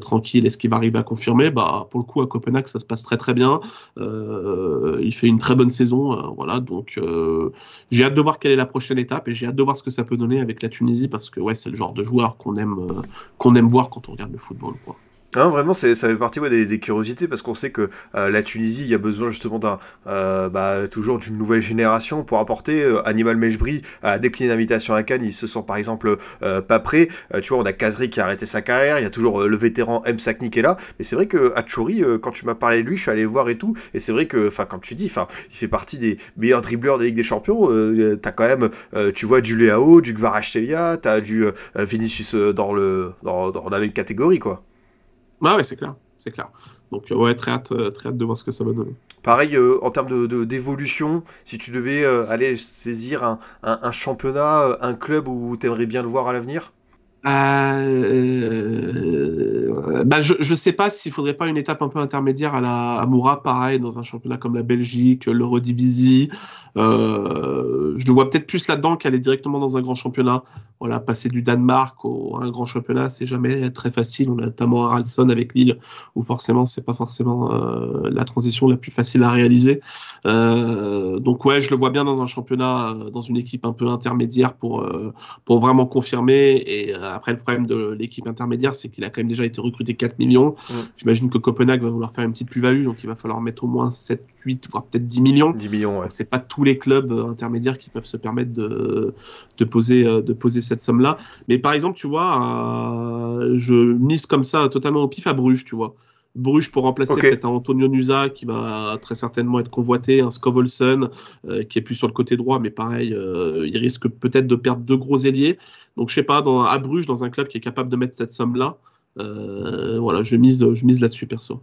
tranquille, est-ce qu'il va arriver à confirmer? Bah, pour le coup, à Copenhague, ça se passe très très bien. il fait une très bonne saison. Euh, voilà, donc euh, j'ai hâte de voir quelle est la prochaine étape et j'ai hâte de voir ce que ça peut donner avec la Tunisie parce que ouais, c'est le genre de joueur qu'on aime, euh, qu'on aime voir quand on regarde le football. Quoi. Non, vraiment, ça fait partie des, curiosités parce qu'on sait que euh, la Tunisie, il y a besoin justement d'un, euh, bah, toujours d'une nouvelle génération pour apporter. Euh, Animal Mejbri a décliné l'invitation à Cannes, il se sent par exemple pas prêt. tu vois, on a Kazri qui a arrêté sa carrière, il y a toujours le vétéran M. Sakni qui est là. Mais c'est vrai que Chouri, quand tu m'as parlé de lui, je suis allé voir et tout. Et c'est vrai que, enfin, comme tu dis, enfin, il fait partie des meilleurs dribbleurs des Ligue des Champions. t'as quand même, tu vois, du Léao, du Gvarachtelia, t'as du Vinicius dans, le, dans, dans la même catégorie, quoi. Ah ouais, c'est clair, c'est clair. Donc euh, ouais, très hâte, euh, très hâte de voir ce que ça va donner. Pareil, euh, en termes de, d'évolution, si tu devais aller saisir un, un, championnat, un club où tu aimerais bien le voir à l'avenir? Bah, je ne sais pas s'il faudrait pas une étape un peu intermédiaire à la à Moura, pareil, dans un championnat comme la Belgique, l'Eurodivisie, euh, je le vois peut-être plus là-dedans qu'aller directement dans un grand championnat. Voilà, passer du Danemark au, à un grand championnat, c'est jamais très facile. On a notamment Haraldson avec Lille, où forcément, c'est pas forcément euh, la transition la plus facile à réaliser. Euh, donc ouais, je le vois bien dans un championnat, euh, dans une équipe un peu intermédiaire pour euh, pour vraiment confirmer. Et après, le problème de l'équipe intermédiaire, c'est qu'il a quand même déjà été recruté 4 millions. J'imagine que Copenhague va vouloir faire une petite plus-value, donc il va falloir mettre au moins 7 8, voire peut-être 10 millions. 10 millions, ouais. C'est pas tous les clubs euh, intermédiaires qui peuvent se permettre de, de poser, euh, de poser cette somme-là. Mais par exemple, tu vois, euh, je mise comme ça totalement au pif à Bruges, tu vois. Bruges pour remplacer peut-être un Antonio Nusa qui va très certainement être convoité, un Scovolson qui est plus sur le côté droit, mais pareil, il risque peut-être de perdre deux gros ailiers. Donc je sais pas, dans, à Bruges, dans un club qui est capable de mettre cette somme-là, voilà, je mise, je mise là-dessus perso.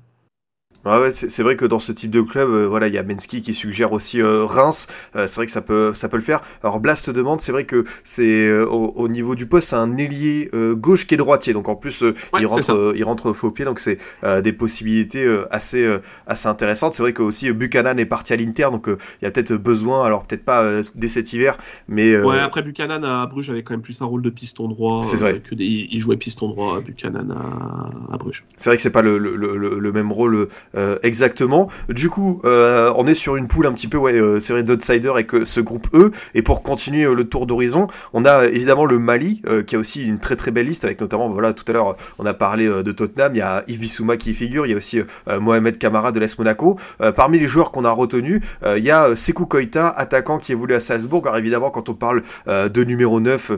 Ouais, c'est vrai que dans ce type de club, euh, voilà, il y a Mensky qui suggère aussi euh, Reims. Euh, c'est vrai que ça peut, ça peut le faire. Alors Blast demande, c'est vrai que c'est au, niveau du poste, c'est un ailier gauche qui est droitier. Donc en plus, il rentre, il rentre faux pied. Donc c'est des possibilités assez, assez intéressantes. C'est vrai que aussi Buchanan est parti à l'Inter, donc il y a peut-être besoin. Alors peut-être pas dès cet hiver, mais ouais. Après Buchanan à Bruges avait quand même plus un rôle de piston droit. C'est vrai. Que il jouait piston droit Buchanan à, à Bruges. C'est vrai que c'est pas le, le, le, le, même rôle euh, exactement. Du coup, euh, on est sur une poule un petit peu, ouais, euh, série d'outsiders avec ce groupe E. Et pour continuer le tour d'horizon, on a évidemment le Mali, qui a aussi une très très belle liste, avec notamment, voilà, tout à l'heure, on a parlé de Tottenham, il y a Yves Bissouma qui y figure, il y a aussi Mohamed Kamara de l'Est Monaco. parmi les joueurs qu'on a retenus, il y a Sekou Koita, attaquant qui évolue à Salzbourg. Alors évidemment, quand on parle de numéro 9,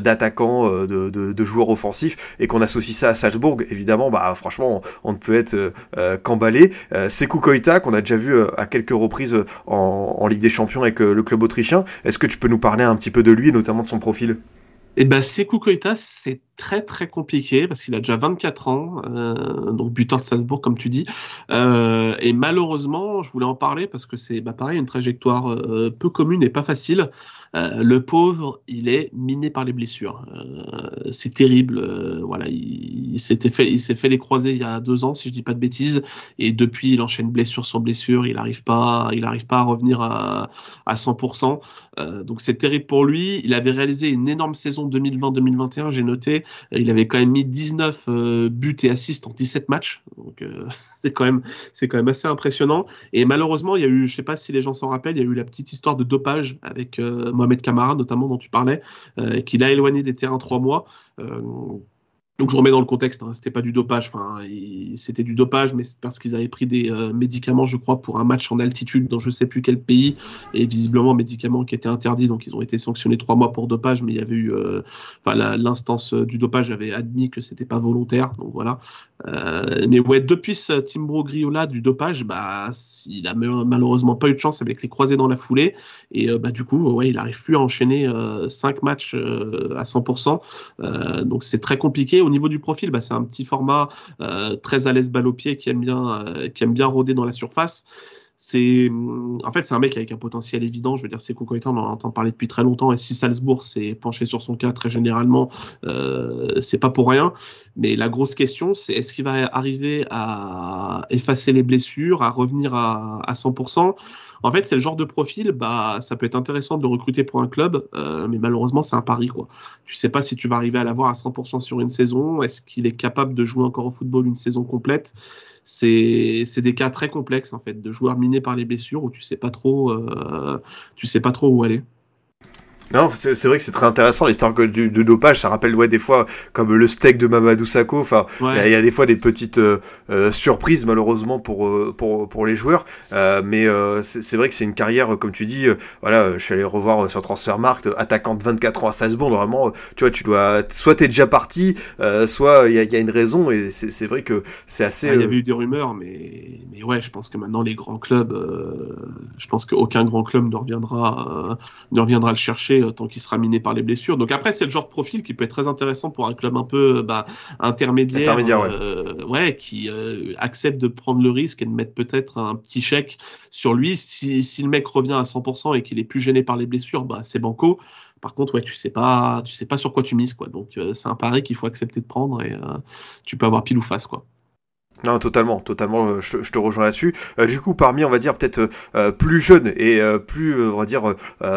d'attaquant, de, de, joueurs offensifs, et qu'on associe ça à Salzbourg, évidemment, bah franchement, on, ne peut être qu'emballé euh, Sekou Koita, qu'on a déjà vu euh, à quelques reprises euh, en, Ligue des Champions avec le club autrichien. Est-ce que tu peux nous parler un petit peu de lui notamment de son profil? Eh ben, Sekou Koita, c'est très très compliqué parce qu'il a déjà 24 ans, euh, donc buteur de Salzbourg comme tu dis. Euh, et malheureusement, je voulais en parler parce que c'est bah, pareil une trajectoire euh, peu commune et pas facile. Le pauvre, il est miné par les blessures. C'est terrible. Voilà, il, il fait, il s'est fait les croisés il y a deux ans, si je dis pas de bêtises, et depuis il enchaîne blessure sur blessure. Il n'arrive pas, il arrive pas à revenir à, à 100%. Euh, donc c'est terrible pour lui. Il avait réalisé une énorme saison 2020-2021. J'ai noté, il avait quand même mis 19 euh, buts et assists en 17 matchs. Donc euh, c'est quand même, quand même assez impressionnant. Et malheureusement, il y a eu, je sais pas si les gens s'en rappellent, il y a eu la petite histoire de dopage avec euh, Mohamed Kamara, notamment dont tu parlais, qui l'a éloigné des terrains trois mois. Donc je remets dans le contexte, hein, c'était pas du dopage, enfin c'était du dopage, mais c'est parce qu'ils avaient pris des euh, médicaments, je crois, pour un match en altitude dans je sais plus quel pays, et visiblement médicaments qui étaient interdits, donc ils ont été sanctionnés trois mois pour dopage, mais il y avait eu, euh, enfin l'instance euh, du dopage avait admis que c'était pas volontaire, donc voilà. Mais ouais, depuis ce Timbro Griola du dopage, bah il a mal- malheureusement pas eu de chance avec les croisés dans la foulée, et bah du coup ouais il arrive plus à enchaîner cinq matchs à 100%. Euh, donc c'est très compliqué. Au niveau du profil, bah, c'est un petit format euh, très à l'aise balle au pied qui aime bien, euh, qui aime bien rôder dans la surface. C'est, hum, en fait, c'est un mec avec un potentiel évident. Je veux dire, c'est Cocoitan, on en entend parler depuis très longtemps. Et si Salzbourg s'est penché sur son cas très généralement, euh, c'est pas pour rien. Mais la grosse question, c'est est-ce qu'il va arriver à effacer les blessures, à revenir à, à 100% En fait, c'est le genre de profil, bah, ça peut être intéressant de recruter pour un club, euh, mais malheureusement, c'est un pari, quoi. Tu sais pas si tu vas arriver à l'avoir à 100% sur une saison. Est-ce qu'il est capable de jouer encore au football une saison complète? C'est des cas très complexes en fait, de joueurs minés par les blessures où tu sais pas trop, euh, tu sais pas trop où aller. Non, c'est vrai que c'est très intéressant l'histoire du, du dopage. Ça rappelle ouais, des fois comme le steak de Mamadou Sakho. Enfin, il y a- Ouais. il y, a des fois des petites euh, euh, surprises malheureusement pour euh, pour pour les joueurs. Euh, mais euh, c'est vrai que c'est une carrière comme tu dis. euh, voilà, je suis allé revoir sur Transfermarkt, attaquant de 24 ans à Salzbourg. Normalement, tu vois, tu dois soit t'es déjà parti, euh, soit il y a, y a une raison. Et c'est vrai que c'est assez. Ah, il y avait eu des rumeurs, mais, mais ouais, je pense que maintenant les grands clubs, euh, je pense qu'aucun grand club ne reviendra, euh, ne reviendra le chercher euh, tant qu'il sera miné par les blessures. Donc après, c'est le genre de profil qui peut être très intéressant pour un club un peu bah, intermédiaire, Intermédiaire, ouais. euh, ouais, qui euh, accepte de prendre le risque et de mettre peut-être un petit chèque sur lui. Si, si le mec revient à 100% et qu'il est plus gêné par les blessures, bah, c'est banco. Par contre, ouais, tu sais pas, tu sais pas sur quoi tu mises, quoi. Donc euh, c'est un pari qu'il faut accepter de prendre et euh, tu peux avoir pile ou face, quoi. Non, totalement, totalement, euh, je, je te rejoins là-dessus. Euh, du coup, parmi, on va dire, peut-être euh, plus jeune et euh, plus, on va dire,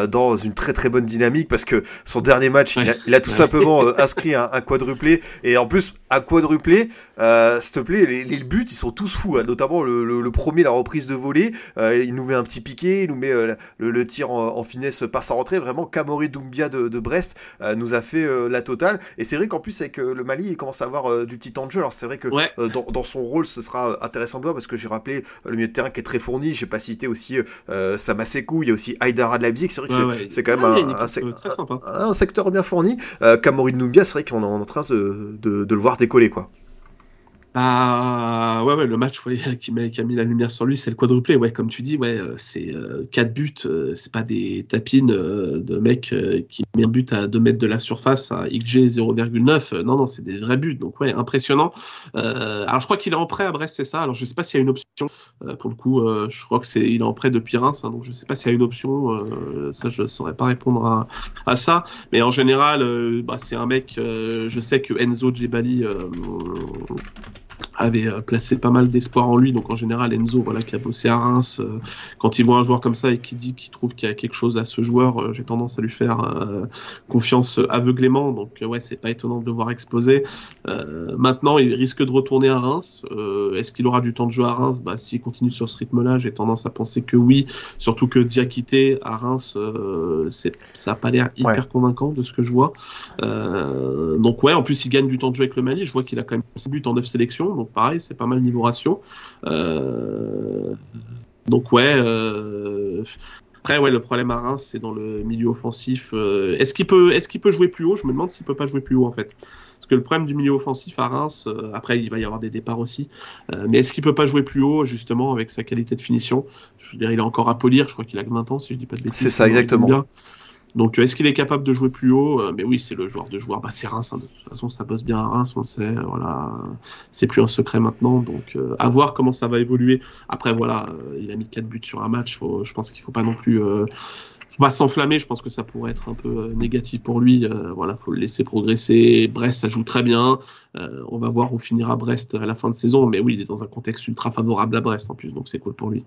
dans une très très bonne dynamique, parce que son dernier match, il, a, il a tout Ouais. simplement inscrit un, un quadruplé, et en plus, un quadruplé, s'il te plaît, les, les buts, ils sont tous fous, hein, notamment le, le, le premier, la reprise de volée, il nous met un petit piqué, il nous met le, le tir en, en finesse par sa rentrée, vraiment, Kamori Doumbia de, de Brest nous a fait la totale, et c'est vrai qu'en plus, avec le Mali, il commence à avoir du petit temps de jeu, alors c'est vrai que Ouais. dans, dans son rôle, ce sera euh, intéressant de voir parce que j'ai rappelé euh, le milieu de terrain qui est très fourni. J'ai pas cité aussi euh, Samasekou, il y a aussi Aïdara de Leipzig. C'est vrai que Ouais, c'est ouais. quand même Ouais, il y a un, un, sec- euh, secteur bien fourni. Euh, Kamori Numbia, c'est vrai qu'on est en train de, de, de le voir décoller quoi. Bah ouais, ouais, le match qui, met, qui a mis la lumière sur lui, c'est le quadruplé. Ouais, comme tu dis, ouais, euh, c'est euh, 4 buts, euh, c'est pas des tapines euh, de mecs euh, qui met un but à 2 mètres de la surface à XG 0,9. Euh, non, non, c'est des vrais buts. Donc ouais, impressionnant. Euh, alors je crois qu'il est en prêt à Brest, c'est ça. Alors je sais pas s'il y a une option. Euh, pour le coup, euh, je crois que c'est il est en prêt depuis Reims, hein, donc je sais pas s'il y a une option. Euh, ça, je saurais pas répondre à, ça. Mais en général, euh, bah, c'est un mec. euh, je sais que Enzo Djebali. Avait euh, placé pas mal d'espoir en lui. Donc en général, Enzo, voilà, qui a bossé à Reims, euh, quand il voit un joueur comme ça et qui dit qu'il trouve qu'il y a quelque chose à ce joueur, euh, j'ai tendance à lui faire euh, confiance aveuglément. Donc euh, ouais, c'est pas étonnant de le voir exploser. Euh, maintenant, il risque de retourner à Reims. Euh, Est-ce qu'il aura du temps de jeu à Reims? Bah, S'il continue sur ce rythme-là, j'ai tendance à penser que oui. Surtout que Diakité à Reims, euh, ça a pas l'air hyper Ouais. convaincant de ce que je vois. Euh, donc ouais, en plus il gagne du temps de jeu avec le Mali. Je vois qu'il a quand même 6 buts en 9 sélections, donc pareil, c'est pas mal niveau ratio. Euh, donc ouais. Euh... Après ouais, le problème à Reims, c'est dans le milieu offensif. Euh, est-ce qu'il peut, est-ce qu'il peut jouer plus haut? Je me demande s'il peut pas jouer plus haut en fait. Parce que le problème du milieu offensif à Reims, euh, après il va y avoir des départs aussi, euh, mais est-ce qu'il peut pas jouer plus haut justement avec sa qualité de finition? Je veux dire, il a encore à polir. Je crois qu'il a que 20 ans si je dis pas de bêtises. C'est ça, exactement. Donc, est-ce qu'il est capable de jouer plus haut? Mais oui, c'est le joueur de joueur. Bah, c'est Reims. Hein. De toute façon, ça bosse bien à Reims, on le sait. Voilà, c'est plus un secret maintenant. Donc, à voir comment ça va évoluer. Après, voilà, il a mis 4 buts sur un match. Je pense qu'il faut pas non plus pas s'enflammer. Je pense que ça pourrait être un peu euh, négatif pour lui. Euh, voilà, faut le laisser progresser. Brest, ça joue très bien. Euh, on va voir où finira Brest à la fin de saison. Mais oui, il est dans un contexte ultra favorable à Brest en plus, donc c'est cool pour lui.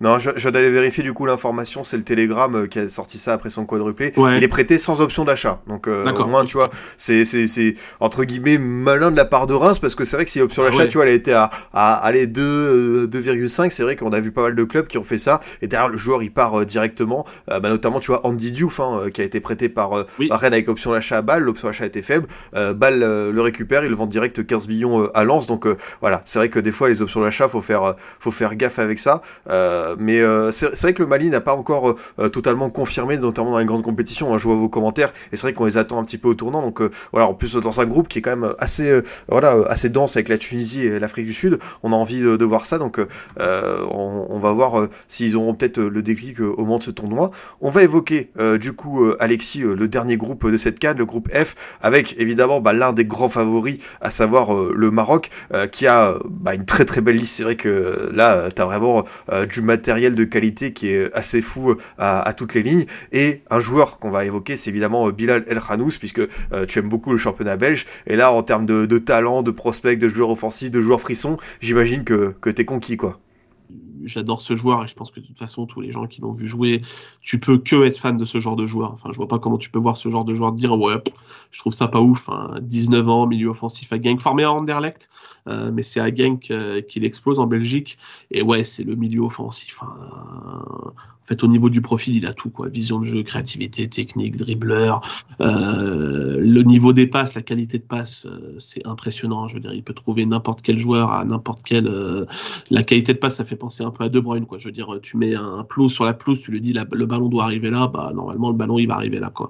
Non, je, je d'aller vérifier du coup l'information. C'est le Télégramme qui a sorti ça après son quadruplé. Il est prêté sans option d'achat. Donc au moins, tu vois, c'est, c'est, entre guillemets malin de la part de Reims parce que c'est vrai que si option ah d'achat, tu vois, elle a été à, à aller 2,5. C'est vrai qu'on a vu pas mal de clubs qui ont fait ça. Et derrière, le joueur il part directement, bah, notamment tu vois, Andy Diouf, hein, euh, qui a été prêté par, euh, Rennes avec option d'achat à Bâle. L'option d'achat était faible. Euh, Bâle le récupère, il le vend direct 15 millions à Lens. Donc voilà, c'est vrai que des fois, les options d'achat, faut faire, faut faire gaffe avec ça. mais c'est vrai que le Mali n'a pas encore totalement confirmé, notamment dans les grandes compétitions. Hein, je vois vos commentaires et c'est vrai qu'on les attend un petit peu au tournant. Donc voilà, en plus dans un groupe qui est quand même assez, voilà, assez dense avec la Tunisie et l'Afrique du Sud, on a envie de, voir ça. Donc on, on, va voir s'ils auront peut-être le déclic au moment de ce tournoi. On va évoquer euh, du coup euh, Alexis euh, le dernier groupe de cette canne, le groupe F, avec évidemment bah, l'un des grands favoris, à savoir le Maroc, qui a bah, une très très belle liste. C'est vrai que là, tu as vraiment du matériel de qualité qui est assez fou à, toutes les lignes. Et un joueur qu'on va évoquer, c'est évidemment Bilal El Khanous, puisque tu aimes beaucoup le championnat belge. Et là, en termes de, talent, de prospects, de joueurs offensifs, de joueurs frissons, j'imagine que, que t'es conquis quoi j'adore ce joueur et je pense que de toute façon tous les gens qui l'ont vu jouer, tu peux que être fan de ce genre de joueur. Enfin, je vois pas comment tu peux voir ce genre de joueur dire ouais, je trouve ça pas ouf. 19 ans, milieu offensif à Genk, formé à Anderlecht, euh, mais c'est à Genk euh, qu'il explose en Belgique et ouais, c'est le milieu offensif. Hein. En fait, au niveau du profil, il a tout, quoi. Vision de jeu, créativité, technique, dribbleur. Euh, le niveau des passes, la qualité de passe, euh, c'est impressionnant. Je veux dire, il peut trouver n'importe quel joueur à n'importe quel. Euh, la qualité de passe, ça fait penser un peu à De Bruyne, quoi. Je veux dire, tu mets un pelouse sur la pelouse, tu lui dis le ballon doit arriver là, bah normalement le ballon il va arriver là, quoi.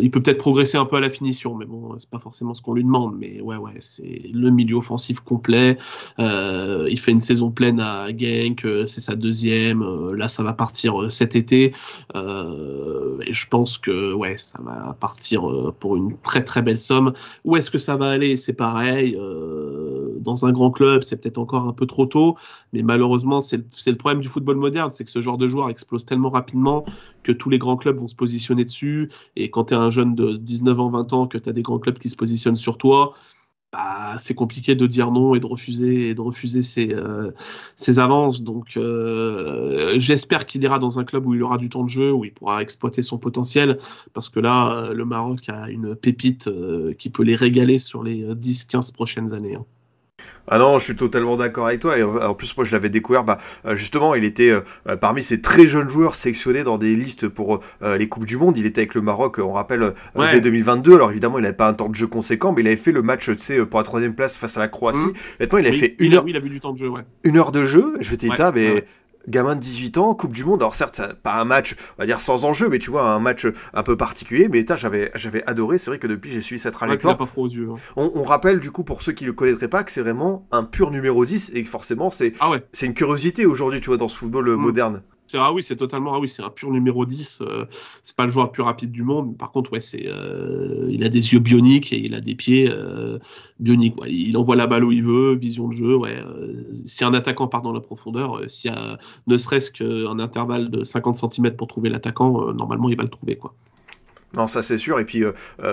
il peut peut-être progresser un peu à la finition, mais bon, c'est pas forcément ce qu'on lui demande. Mais ouais, ouais, c'est le milieu offensif complet. il fait une saison pleine à Genk, c'est sa deuxième. là, ça va partir euh, cet été. Euh, et je pense que ouais, ça va partir euh, pour une très très belle somme. Où est-ce que ça va aller? C'est pareil. dans un grand club, c'est peut-être encore un peu trop tôt, mais malheureusement, c'est le problème du football moderne, c'est que ce genre de joueur explose tellement rapidement que tous les grands clubs vont se positionner dessus. Et quand tu es un jeune de 19 ans, 20 ans, que tu as des grands clubs qui se positionnent sur toi, bah, c'est compliqué de dire non et de refuser et de refuser ses, euh, avances. Donc euh, j'espère qu'il ira dans un club où il aura du temps de jeu, où il pourra exploiter son potentiel, parce que là, euh, le Maroc a une pépite qui peut les régaler sur les 10-15 prochaines années. Hein. Ah non, je suis totalement d'accord avec toi. Et en plus, moi, je l'avais découvert. Bah, euh, justement, il était euh, euh, parmi ces très jeunes joueurs sélectionnés dans des listes pour les coupes du monde. Il était avec le Maroc, on rappelle, dès 2022. Alors évidemment, il n'avait pas un temps de jeu conséquent, mais il avait fait le match, tu sais, pour la troisième place face à la Croatie. Mmh. il avait fait une heure. il a vu du temps de jeu, ouais. Une heure de jeu. Je vais t'éteindre, mais gamin de 18 ans, Coupe du Monde. Alors certes, pas un match, on va dire sans enjeu, mais tu vois, un match un peu particulier. Mais j'avais, j'avais adoré. C'est vrai que depuis, j'ai suivi cette trajectoire. pas aux yeux. Hein. On, rappelle du coup pour ceux qui le connaîtraient pas que c'est vraiment un pur numéro 10 et que forcément c'est, ah ouais. c'est une curiosité aujourd'hui, tu vois, dans ce football mm. moderne. Ah oui, c'est totalement. Ah oui, c'est un pur numéro 10. Euh, c'est pas le joueur le plus rapide du monde. Par contre, ouais, c'est. Euh, il a des yeux bioniques et il a des pieds euh, bioniques. Il envoie la balle où il veut, vision de jeu. Ouais. si un attaquant part dans la profondeur, s'il y a ne serait-ce qu'un intervalle de 50 cm pour trouver l'attaquant, normalement, il va le trouver, quoi. Non, ça c'est sûr. Et puis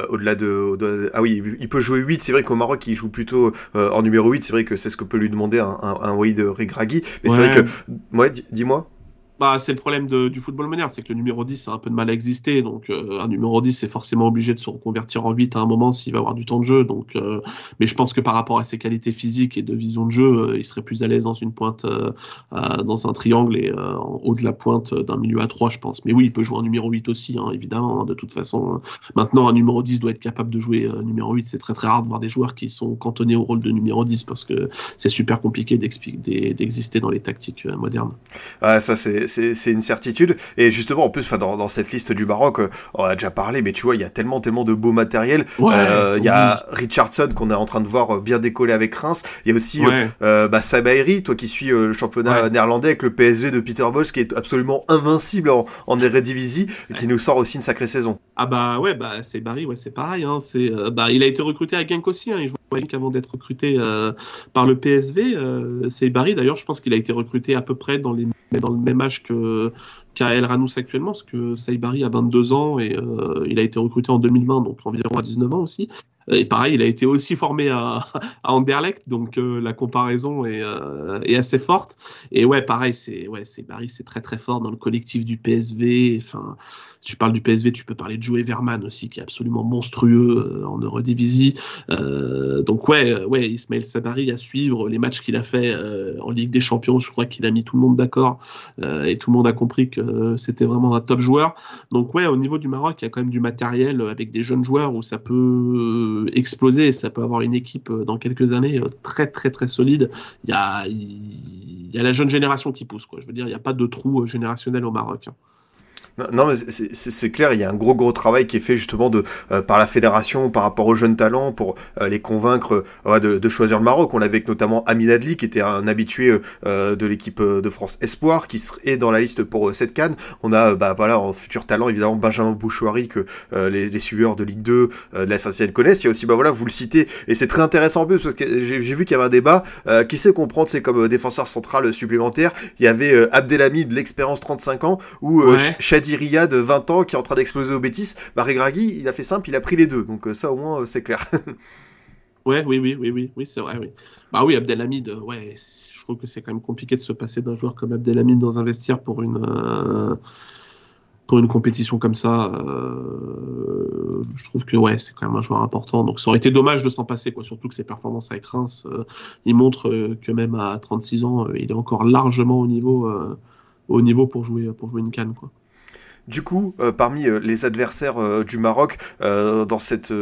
au-delà de, Ah oui, il peut jouer 8. C'est vrai qu'au Maroc, il joue plutôt en numéro 8. C'est vrai que c'est ce que peut lui demander un, un, un Walid Regragui. Mais c'est vrai que. Ouais, dis-moi. Bah, c'est le problème du football moderne, c'est que le numéro 10 a un peu de mal à exister. Donc, euh, un numéro 10 est forcément obligé de se reconvertir en 8 à un moment s'il va avoir du temps de jeu. Donc, euh, mais je pense que par rapport à ses qualités physiques et de vision de jeu, euh, il serait plus à l'aise dans une pointe, dans un triangle et en haut de la pointe d'un milieu à 3, je pense. Mais oui, il peut jouer en numéro 8 aussi, hein, évidemment, hein, de toute faison. Maintenant, un numéro 10 doit être capable de jouer numéro 8. C'est très très rare de voir des joueurs qui sont cantonnés au rôle de numéro 10 parce que c'est super compliqué d'exister dans les tactiques modernes. Ça, c'est c'est une certitude. Et justement, en plus, dans, dans cette liste du Maroc, on a déjà parlé, mais tu vois, il y a tellement, tellement de beaux matériels. Il y a Richardson qu'on est en train de voir bien décoller avec Reims. Il y a aussi bah, Sabairi, toi qui suis le championnat néerlandais avec le PSV de Peter Bosch, qui est absolument invincible en, en Eredivisie, qui nous sort aussi une sacrée saison. Ah bah ouais, bah c'est Barry, ouais, c'est pareil. Hein, c'est, bah, il a été recruté à Genk aussi. Hein, il jouait avant d'être recruté par le PSV. c'est Barry, d'ailleurs, je pense qu'il a été recruté à peu près dans, les, dans le même âge que qu'à Ranous actuellement, parce que Saïbari a 22 ans et euh, il a été recruté en 2020, donc environ à 19 ans aussi. Et pareil, il a été aussi formé à, Anderlecht, donc euh, la comparaison est, euh, est, assez forte. Et ouais, pareil, c'est ouais, c'est Barry, c'est très très fort dans le collectif du PSV. Enfin, tu parles du PSV, tu peux parler de Joey Verman aussi, qui est absolument monstrueux euh, en Eurodivisie. Donc ouais, ouais, Ismaël Sabari à suivre les matchs qu'il a fait en Ligue des Champions, je crois qu'il a mis tout le monde d'accord et tout le monde a compris que c'était vraiment un top joueur. Donc ouais, au niveau du Maroc, il y a quand même du matériel avec des jeunes joueurs où ça peut exploser ça peut avoir une équipe euh, dans quelques années euh, très très très solide. Il y a, la jeune génération qui pousse. Quoi. Je veux dire, il n'y a pas de trou euh, générationnel au Maroc. Hein. Non, mais c'est clair, il y a un gros gros travail qui est fait justement de euh, par la fédération par rapport aux jeunes talents pour euh, les convaincre euh, de, de, choisir le Maroc. On l'avait avec notamment Amin Adli qui était un habitué de l'équipe de France Espoir qui est dans la liste pour cette canne. On a bah voilà en futur talent évidemment Benjamin Bouchouari que les, les, suiveurs de Ligue 2 de la saint connaissent. Il y a aussi bah voilà vous le citez et c'est très intéressant en plus parce que j'ai vu qu'il y avait un débat qui sait comprendre c'est comme défenseur central supplémentaire. Il y avait Abdelhamid l'expérience 35 ans ou ouais. Diria de 20 ans qui est en train d'exploser au Bétis, bah Regragui, il a fait simple, il a pris les deux. Donc euh, ça au moins euh, c'est clair. ouais, oui, oui, oui, oui, oui, c'est vrai, oui. Bah oui, Abdelhamid, euh, ouais, je trouve que c'est quand même compliqué de se passer d'un joueur comme Abdelhamid dans un vestiaire pour une pour une compétition comme ça. je trouve que ouais, c'est quand même un joueur important. Donc ça aurait été dommage de s'en passer, quoi. Surtout que ses performances avec Reims, il montre que même à 36 ans, il est encore largement au niveau au niveau pour jouer pour jouer une canne, quoi. Du coup, euh, parmi euh, les adversaires euh, du Maroc dans cette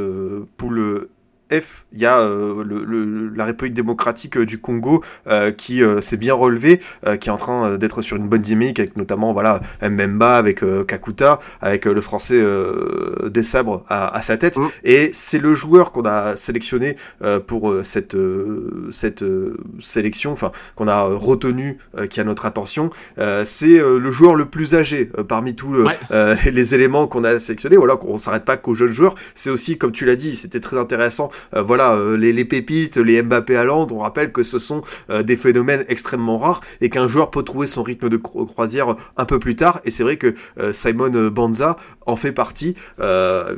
poule F, il y a euh, le, la République démocratique euh, du Congo euh, qui s'est bien relevé, qui est en train d'être sur une bonne dynamique avec notamment voilà Mbemba, avec Kakuta, avec le français des sabres à, à sa tête. Mm. Et c'est le joueur qu'on a sélectionné pour cette cette sélection, enfin qu'on a retenu, qui a notre attention. c'est le joueur le plus âgé parmi tous les éléments qu'on a sélectionnés. Voilà, qu'on s'arrête pas qu'aux jeunes joueurs. C'est aussi, comme tu l'as dit, c'était très intéressant euh, voilà, euh, les, pépites, les Mbappé à on rappelle que ce sont euh, des phénomènes extrêmement rares et qu'un joueur peut trouver son rythme de croisière un peu plus tard. Et c'est vrai que Simon Banza en fait partie,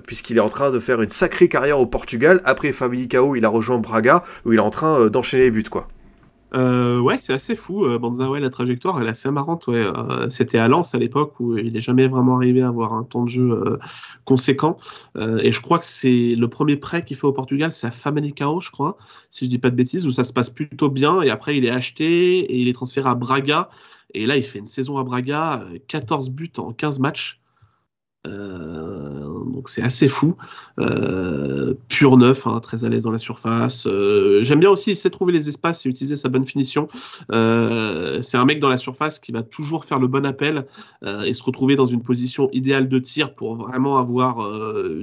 puisqu'il est en train de faire une sacrée carrière au Portugal. Après Famalicão, il a rejoint Braga, où il est en train d'enchaîner les buts, quoi. Euh, ouais, c'est assez fou. Euh, Banza, ouais, la trajectoire, elle est assez marrante. Ouais. Euh, c'était à Lens à l'époque où il n'est jamais vraiment arrivé à avoir un temps de jeu euh, conséquent. et je crois que c'est le premier prêt qu'il fait au Portugal, c'est à Famalicão, je crois, si je dis pas de bêtises, où ça se passe plutôt bien. Et après, il est acheté et il est transféré à Braga. Et là, il fait une saison à Braga, 14 buts en 15 matchs. Euh, donc c'est assez fou. Euh, pur neuf, hein, très à l'aise dans la surface. Euh, j'aime bien aussi, il sait trouver les espaces et utiliser sa bonne finition. c'est un mec dans la surface qui va toujours faire le bon appel et se retrouver dans une position idéale de tir pour vraiment avoir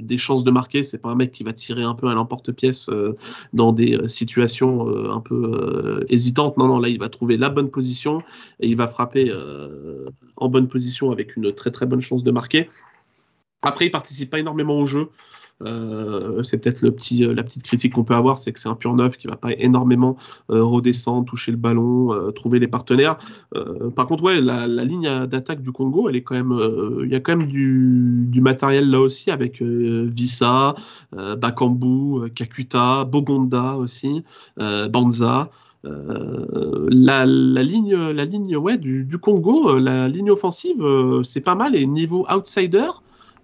des chances de marquer. C'est pas un mec qui va tirer un peu à l'emporte-pièce dans des situations un peu hésitantes. Non, non, là il va trouver la bonne position et il va frapper en bonne position avec une très très bonne chance de marquer. Après, il participe pas énormément au jeu. Euh, c'est peut-être le petit, euh, la petite critique qu'on peut avoir, c'est que c'est un pur neuf qui va pas énormément euh, redescendre, toucher le ballon, trouver les partenaires. par contre, ouais, la, ligne d'attaque du Congo, elle est quand même, il y a quand même du, matériel là aussi avec Vissa, Bakambu, Kakuta, Bogonda aussi, Banza. la, ligne, la ligne ouais, du Congo, la ligne offensive, c'est pas mal. Et niveau outsider,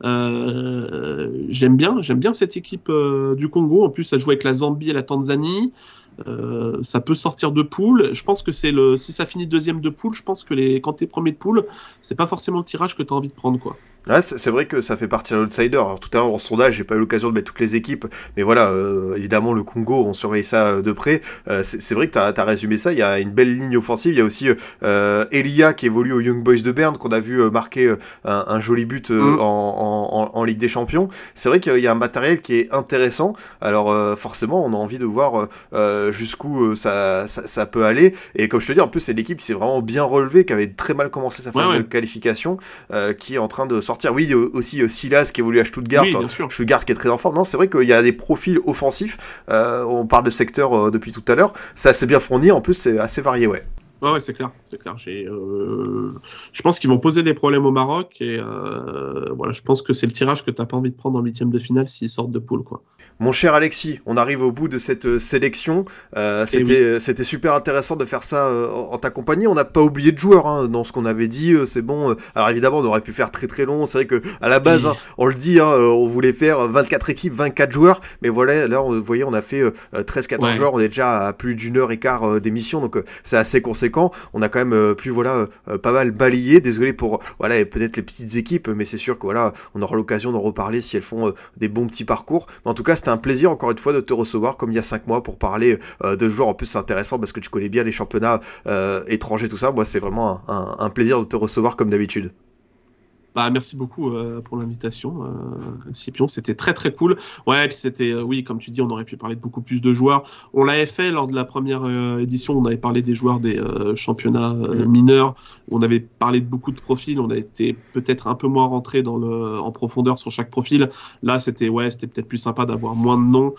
euh, j'aime bien, j'aime bien cette équipe euh, du Congo. En plus, ça joue avec la Zambie et la Tanzanie. Euh, ça peut sortir de poule. Je pense que c'est le si ça finit deuxième de poule, je pense que les quand t'es premier de poule, c'est pas forcément le tirage que tu as envie de prendre quoi. Ouais, c'est vrai que ça fait partie d'un outsider. Alors, tout à l'heure, dans ce sondage, j'ai pas eu l'occasion de mettre toutes les équipes, mais voilà, euh, évidemment, le Congo, on surveille ça euh, de près. Euh, c'est vrai que tu as, résumé ça. Il y a une belle ligne offensive. Il y a aussi Elia qui évolue au Young Boys de Berne, qu'on a vu marquer un, joli but mm. en, en, Ligue des Champions. C'est vrai qu'il y a un matériel qui est intéressant. Alors, forcément, on a envie de voir jusqu'où ça, ça, peut aller. Et comme je te dis, en plus, c'est l'équipe qui s'est vraiment bien relevée, qui avait très mal commencé sa phase de qualification, qui est en train de sortir oui, aussi euh, Silas qui évolue à Stuttgart. Stuttgart qui est très en forme. Non, c'est vrai qu'il y a des profils offensifs. Euh, on parle de secteur euh, depuis tout à l'heure. C'est assez bien fourni. En plus, c'est assez varié, ouais. Ouais, c'est clair, c'est clair. Euh, je pense qu'ils vont poser des problèmes au Maroc et euh, voilà, je pense que c'est le tirage que tu n'as pas envie de prendre en huitième de finale s'ils sortent de poule, quoi. Mon cher Alexis, on arrive au bout de cette euh, sélection. c'était, c'était super intéressant de faire ça en ta compagnie. On n'a pas oublié de joueurs hein, dans ce qu'on avait dit. c'est bon. Alors évidemment, on aurait pu faire très très long. C'est vrai que à la base, hein, on le dit, hein, on voulait faire 24 équipes, 24 joueurs, mais voilà, là, vous voyez, on a fait 13-14 joueurs. On est déjà à plus d'une heure et quart d'émission, donc c'est assez conséquent on a quand même euh, pu voilà euh, pas mal balayer. Désolé pour voilà peut-être les petites équipes, mais c'est sûr que voilà on aura l'occasion d'en reparler si elles font euh, des bons petits parcours. Mais en tout cas, c'était un plaisir encore une fois de te recevoir comme il y a 5 mois pour parler de joueurs. En plus, c'est intéressant parce que tu connais bien les championnats étrangers, tout ça. Moi, c'est vraiment un plaisir de te recevoir comme d'habitude. Bah, merci beaucoup euh, pour l'invitation, euh, Scipion. C'était très très cool. Ouais, puis c'était, euh, oui, comme tu dis, on aurait pu parler de beaucoup plus de joueurs. On l'avait fait lors de la première euh, édition. On avait parlé des joueurs des championnats mm. mineurs. On avait parlé de beaucoup de profils. On a été peut-être un peu moins rentré dans le, en profondeur sur chaque profil. Là, c'était ouais, c'était peut-être plus sympa d'avoir moins de noms,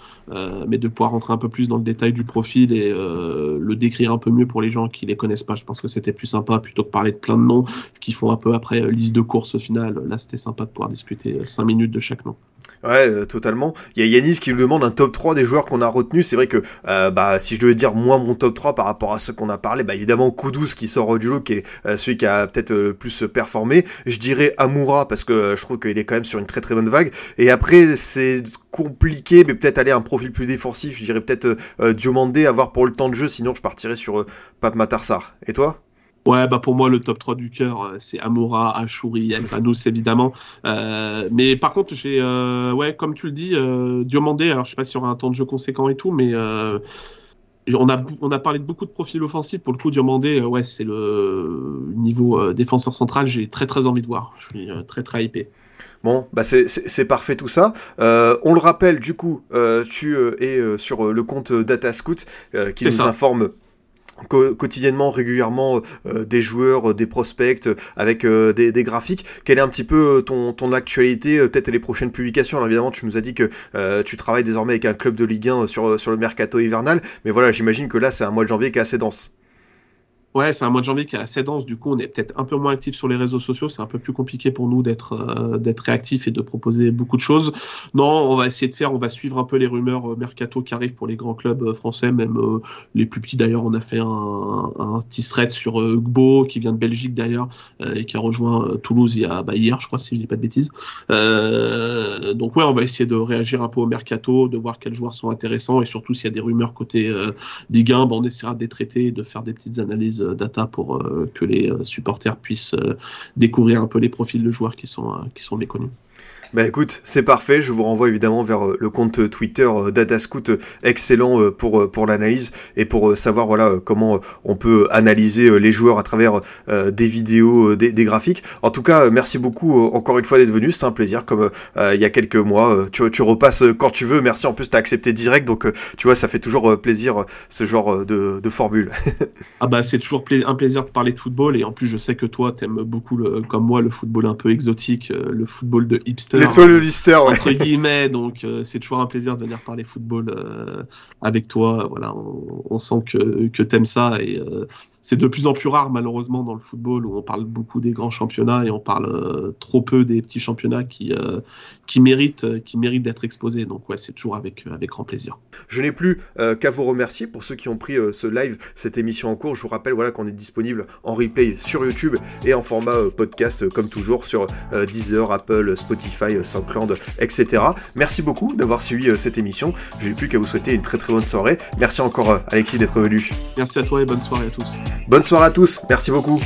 mais de pouvoir rentrer un peu plus dans le détail du profil et le décrire un peu mieux pour les gens qui les connaissent pas. Je pense que c'était plus sympa plutôt que parler de plein de noms qui font un peu après liste de courses Là, c'était sympa de pouvoir discuter 5 minutes de chaque nom. Ouais, euh, totalement. Il y a Yanis qui nous demande un top 3 des joueurs qu'on a retenus. C'est vrai que euh, bah, si je devais dire moi mon top 3 par rapport à ce qu'on a parlé, bah, évidemment Kudus qui sort du lot, qui est euh, celui qui a peut-être le plus performé. Je dirais Amoura parce que je trouve qu'il est quand même sur une très très bonne vague. Et après, c'est compliqué, mais peut-être aller un profil plus défensif. Je dirais peut-être Diomandé, avoir pour le temps de jeu. Sinon, je partirais sur Pape Matarsar. Et toi? Ouais, bah pour moi, le top 3 du cœur, euh, c'est Amoura, Ashuri, Elvanous, évidemment. Euh, mais par contre, j'ai, euh, ouais, comme tu le dis, euh, Diomandé, alors je sais pas s'il y aura un temps de jeu conséquent et tout, mais on, a, on a parlé de beaucoup de profils offensifs. Pour le coup, Diomandé, ouais, c'est le niveau défenseur central, j'ai très très envie de voir. Je suis très très hypé. Bon, bah c'est parfait tout ça. Euh, on le rappelle, du coup, euh, tu es sur le compte DataScout qui nous informe quotidiennement, régulièrement euh, des joueurs, euh, des prospects, avec euh, des, des, graphiques. Quelle est un petit peu ton, ton actualité, peut-être les prochaines publications? Alors évidemment, tu nous as dit que tu travailles désormais avec un club de Ligue 1 sur, sur le mercato hivernal, mais voilà, j'imagine que là, c'est un mois de janvier qui est assez dense. Ouais, c'est un mois de janvier qui est assez dense. Du coup, on est peut-être un peu moins actif sur les réseaux sociaux. C'est un peu plus compliqué pour nous d'être euh, d'être réactif et de proposer beaucoup de choses. Non, on va essayer de faire. On va suivre un peu les rumeurs euh, mercato qui arrivent pour les grands clubs euh, français, même les plus petits d'ailleurs. On a fait un, un petit thread sur Gbo qui vient de Belgique d'ailleurs et qui a rejoint Toulouse il y a bah, hier, je crois, si je dis pas de bêtises. donc ouais, on va essayer de réagir un peu au mercato, de voir quels joueurs sont intéressants et surtout s'il y a des rumeurs côté des gains, bah, on essaiera de les traiter et de faire des petites analyses data pour euh, que les euh, supporters puissent euh, découvrir un peu les profils de joueurs qui sont, qui sont méconnus. Bah écoute, c'est parfait. Je vous renvoie évidemment vers euh, le compte Twitter euh, DataScout, euh, excellent pour pour l'analyse et pour savoir voilà comment on peut analyser les joueurs à travers des vidéos, des, graphiques. En tout cas, merci beaucoup encore une fois d'être venu. C'est un plaisir. Comme il y a quelques mois, tu, tu repasses quand tu veux. Merci. En plus, t'as accepté direct, donc tu vois, ça fait toujours plaisir ce genre de, formule. ah bah c'est toujours un plaisir de parler de football et en plus, je sais que toi, t'aimes beaucoup comme moi le football un peu exotique, le football de hipster les folles Lister, ouais. entre guillemets. Donc euh, c'est toujours un plaisir de venir parler football euh, avec toi. Voilà, on, sent que que t'aimes ça et euh, c'est de plus en plus rare malheureusement dans le football où on parle beaucoup des grands championnats et on parle trop peu des petits championnats qui, qui méritent, qui méritent d'être exposés. Donc ouais, c'est toujours avec, avec grand plaisir. Je n'ai plus qu'à vous remercier pour ceux qui ont pris ce live, cette émission en cours. Je vous rappelle voilà, qu'on est disponible en replay sur YouTube et en format podcast comme toujours sur Deezer, Apple, Spotify, SoundCloud, etc. Merci beaucoup d'avoir suivi cette émission. Je n'ai plus qu'à vous souhaiter une très très bonne soirée. Merci encore Alexis d'être venu. Merci à toi et bonne soirée à tous. Bonne soirée à tous, merci beaucoup.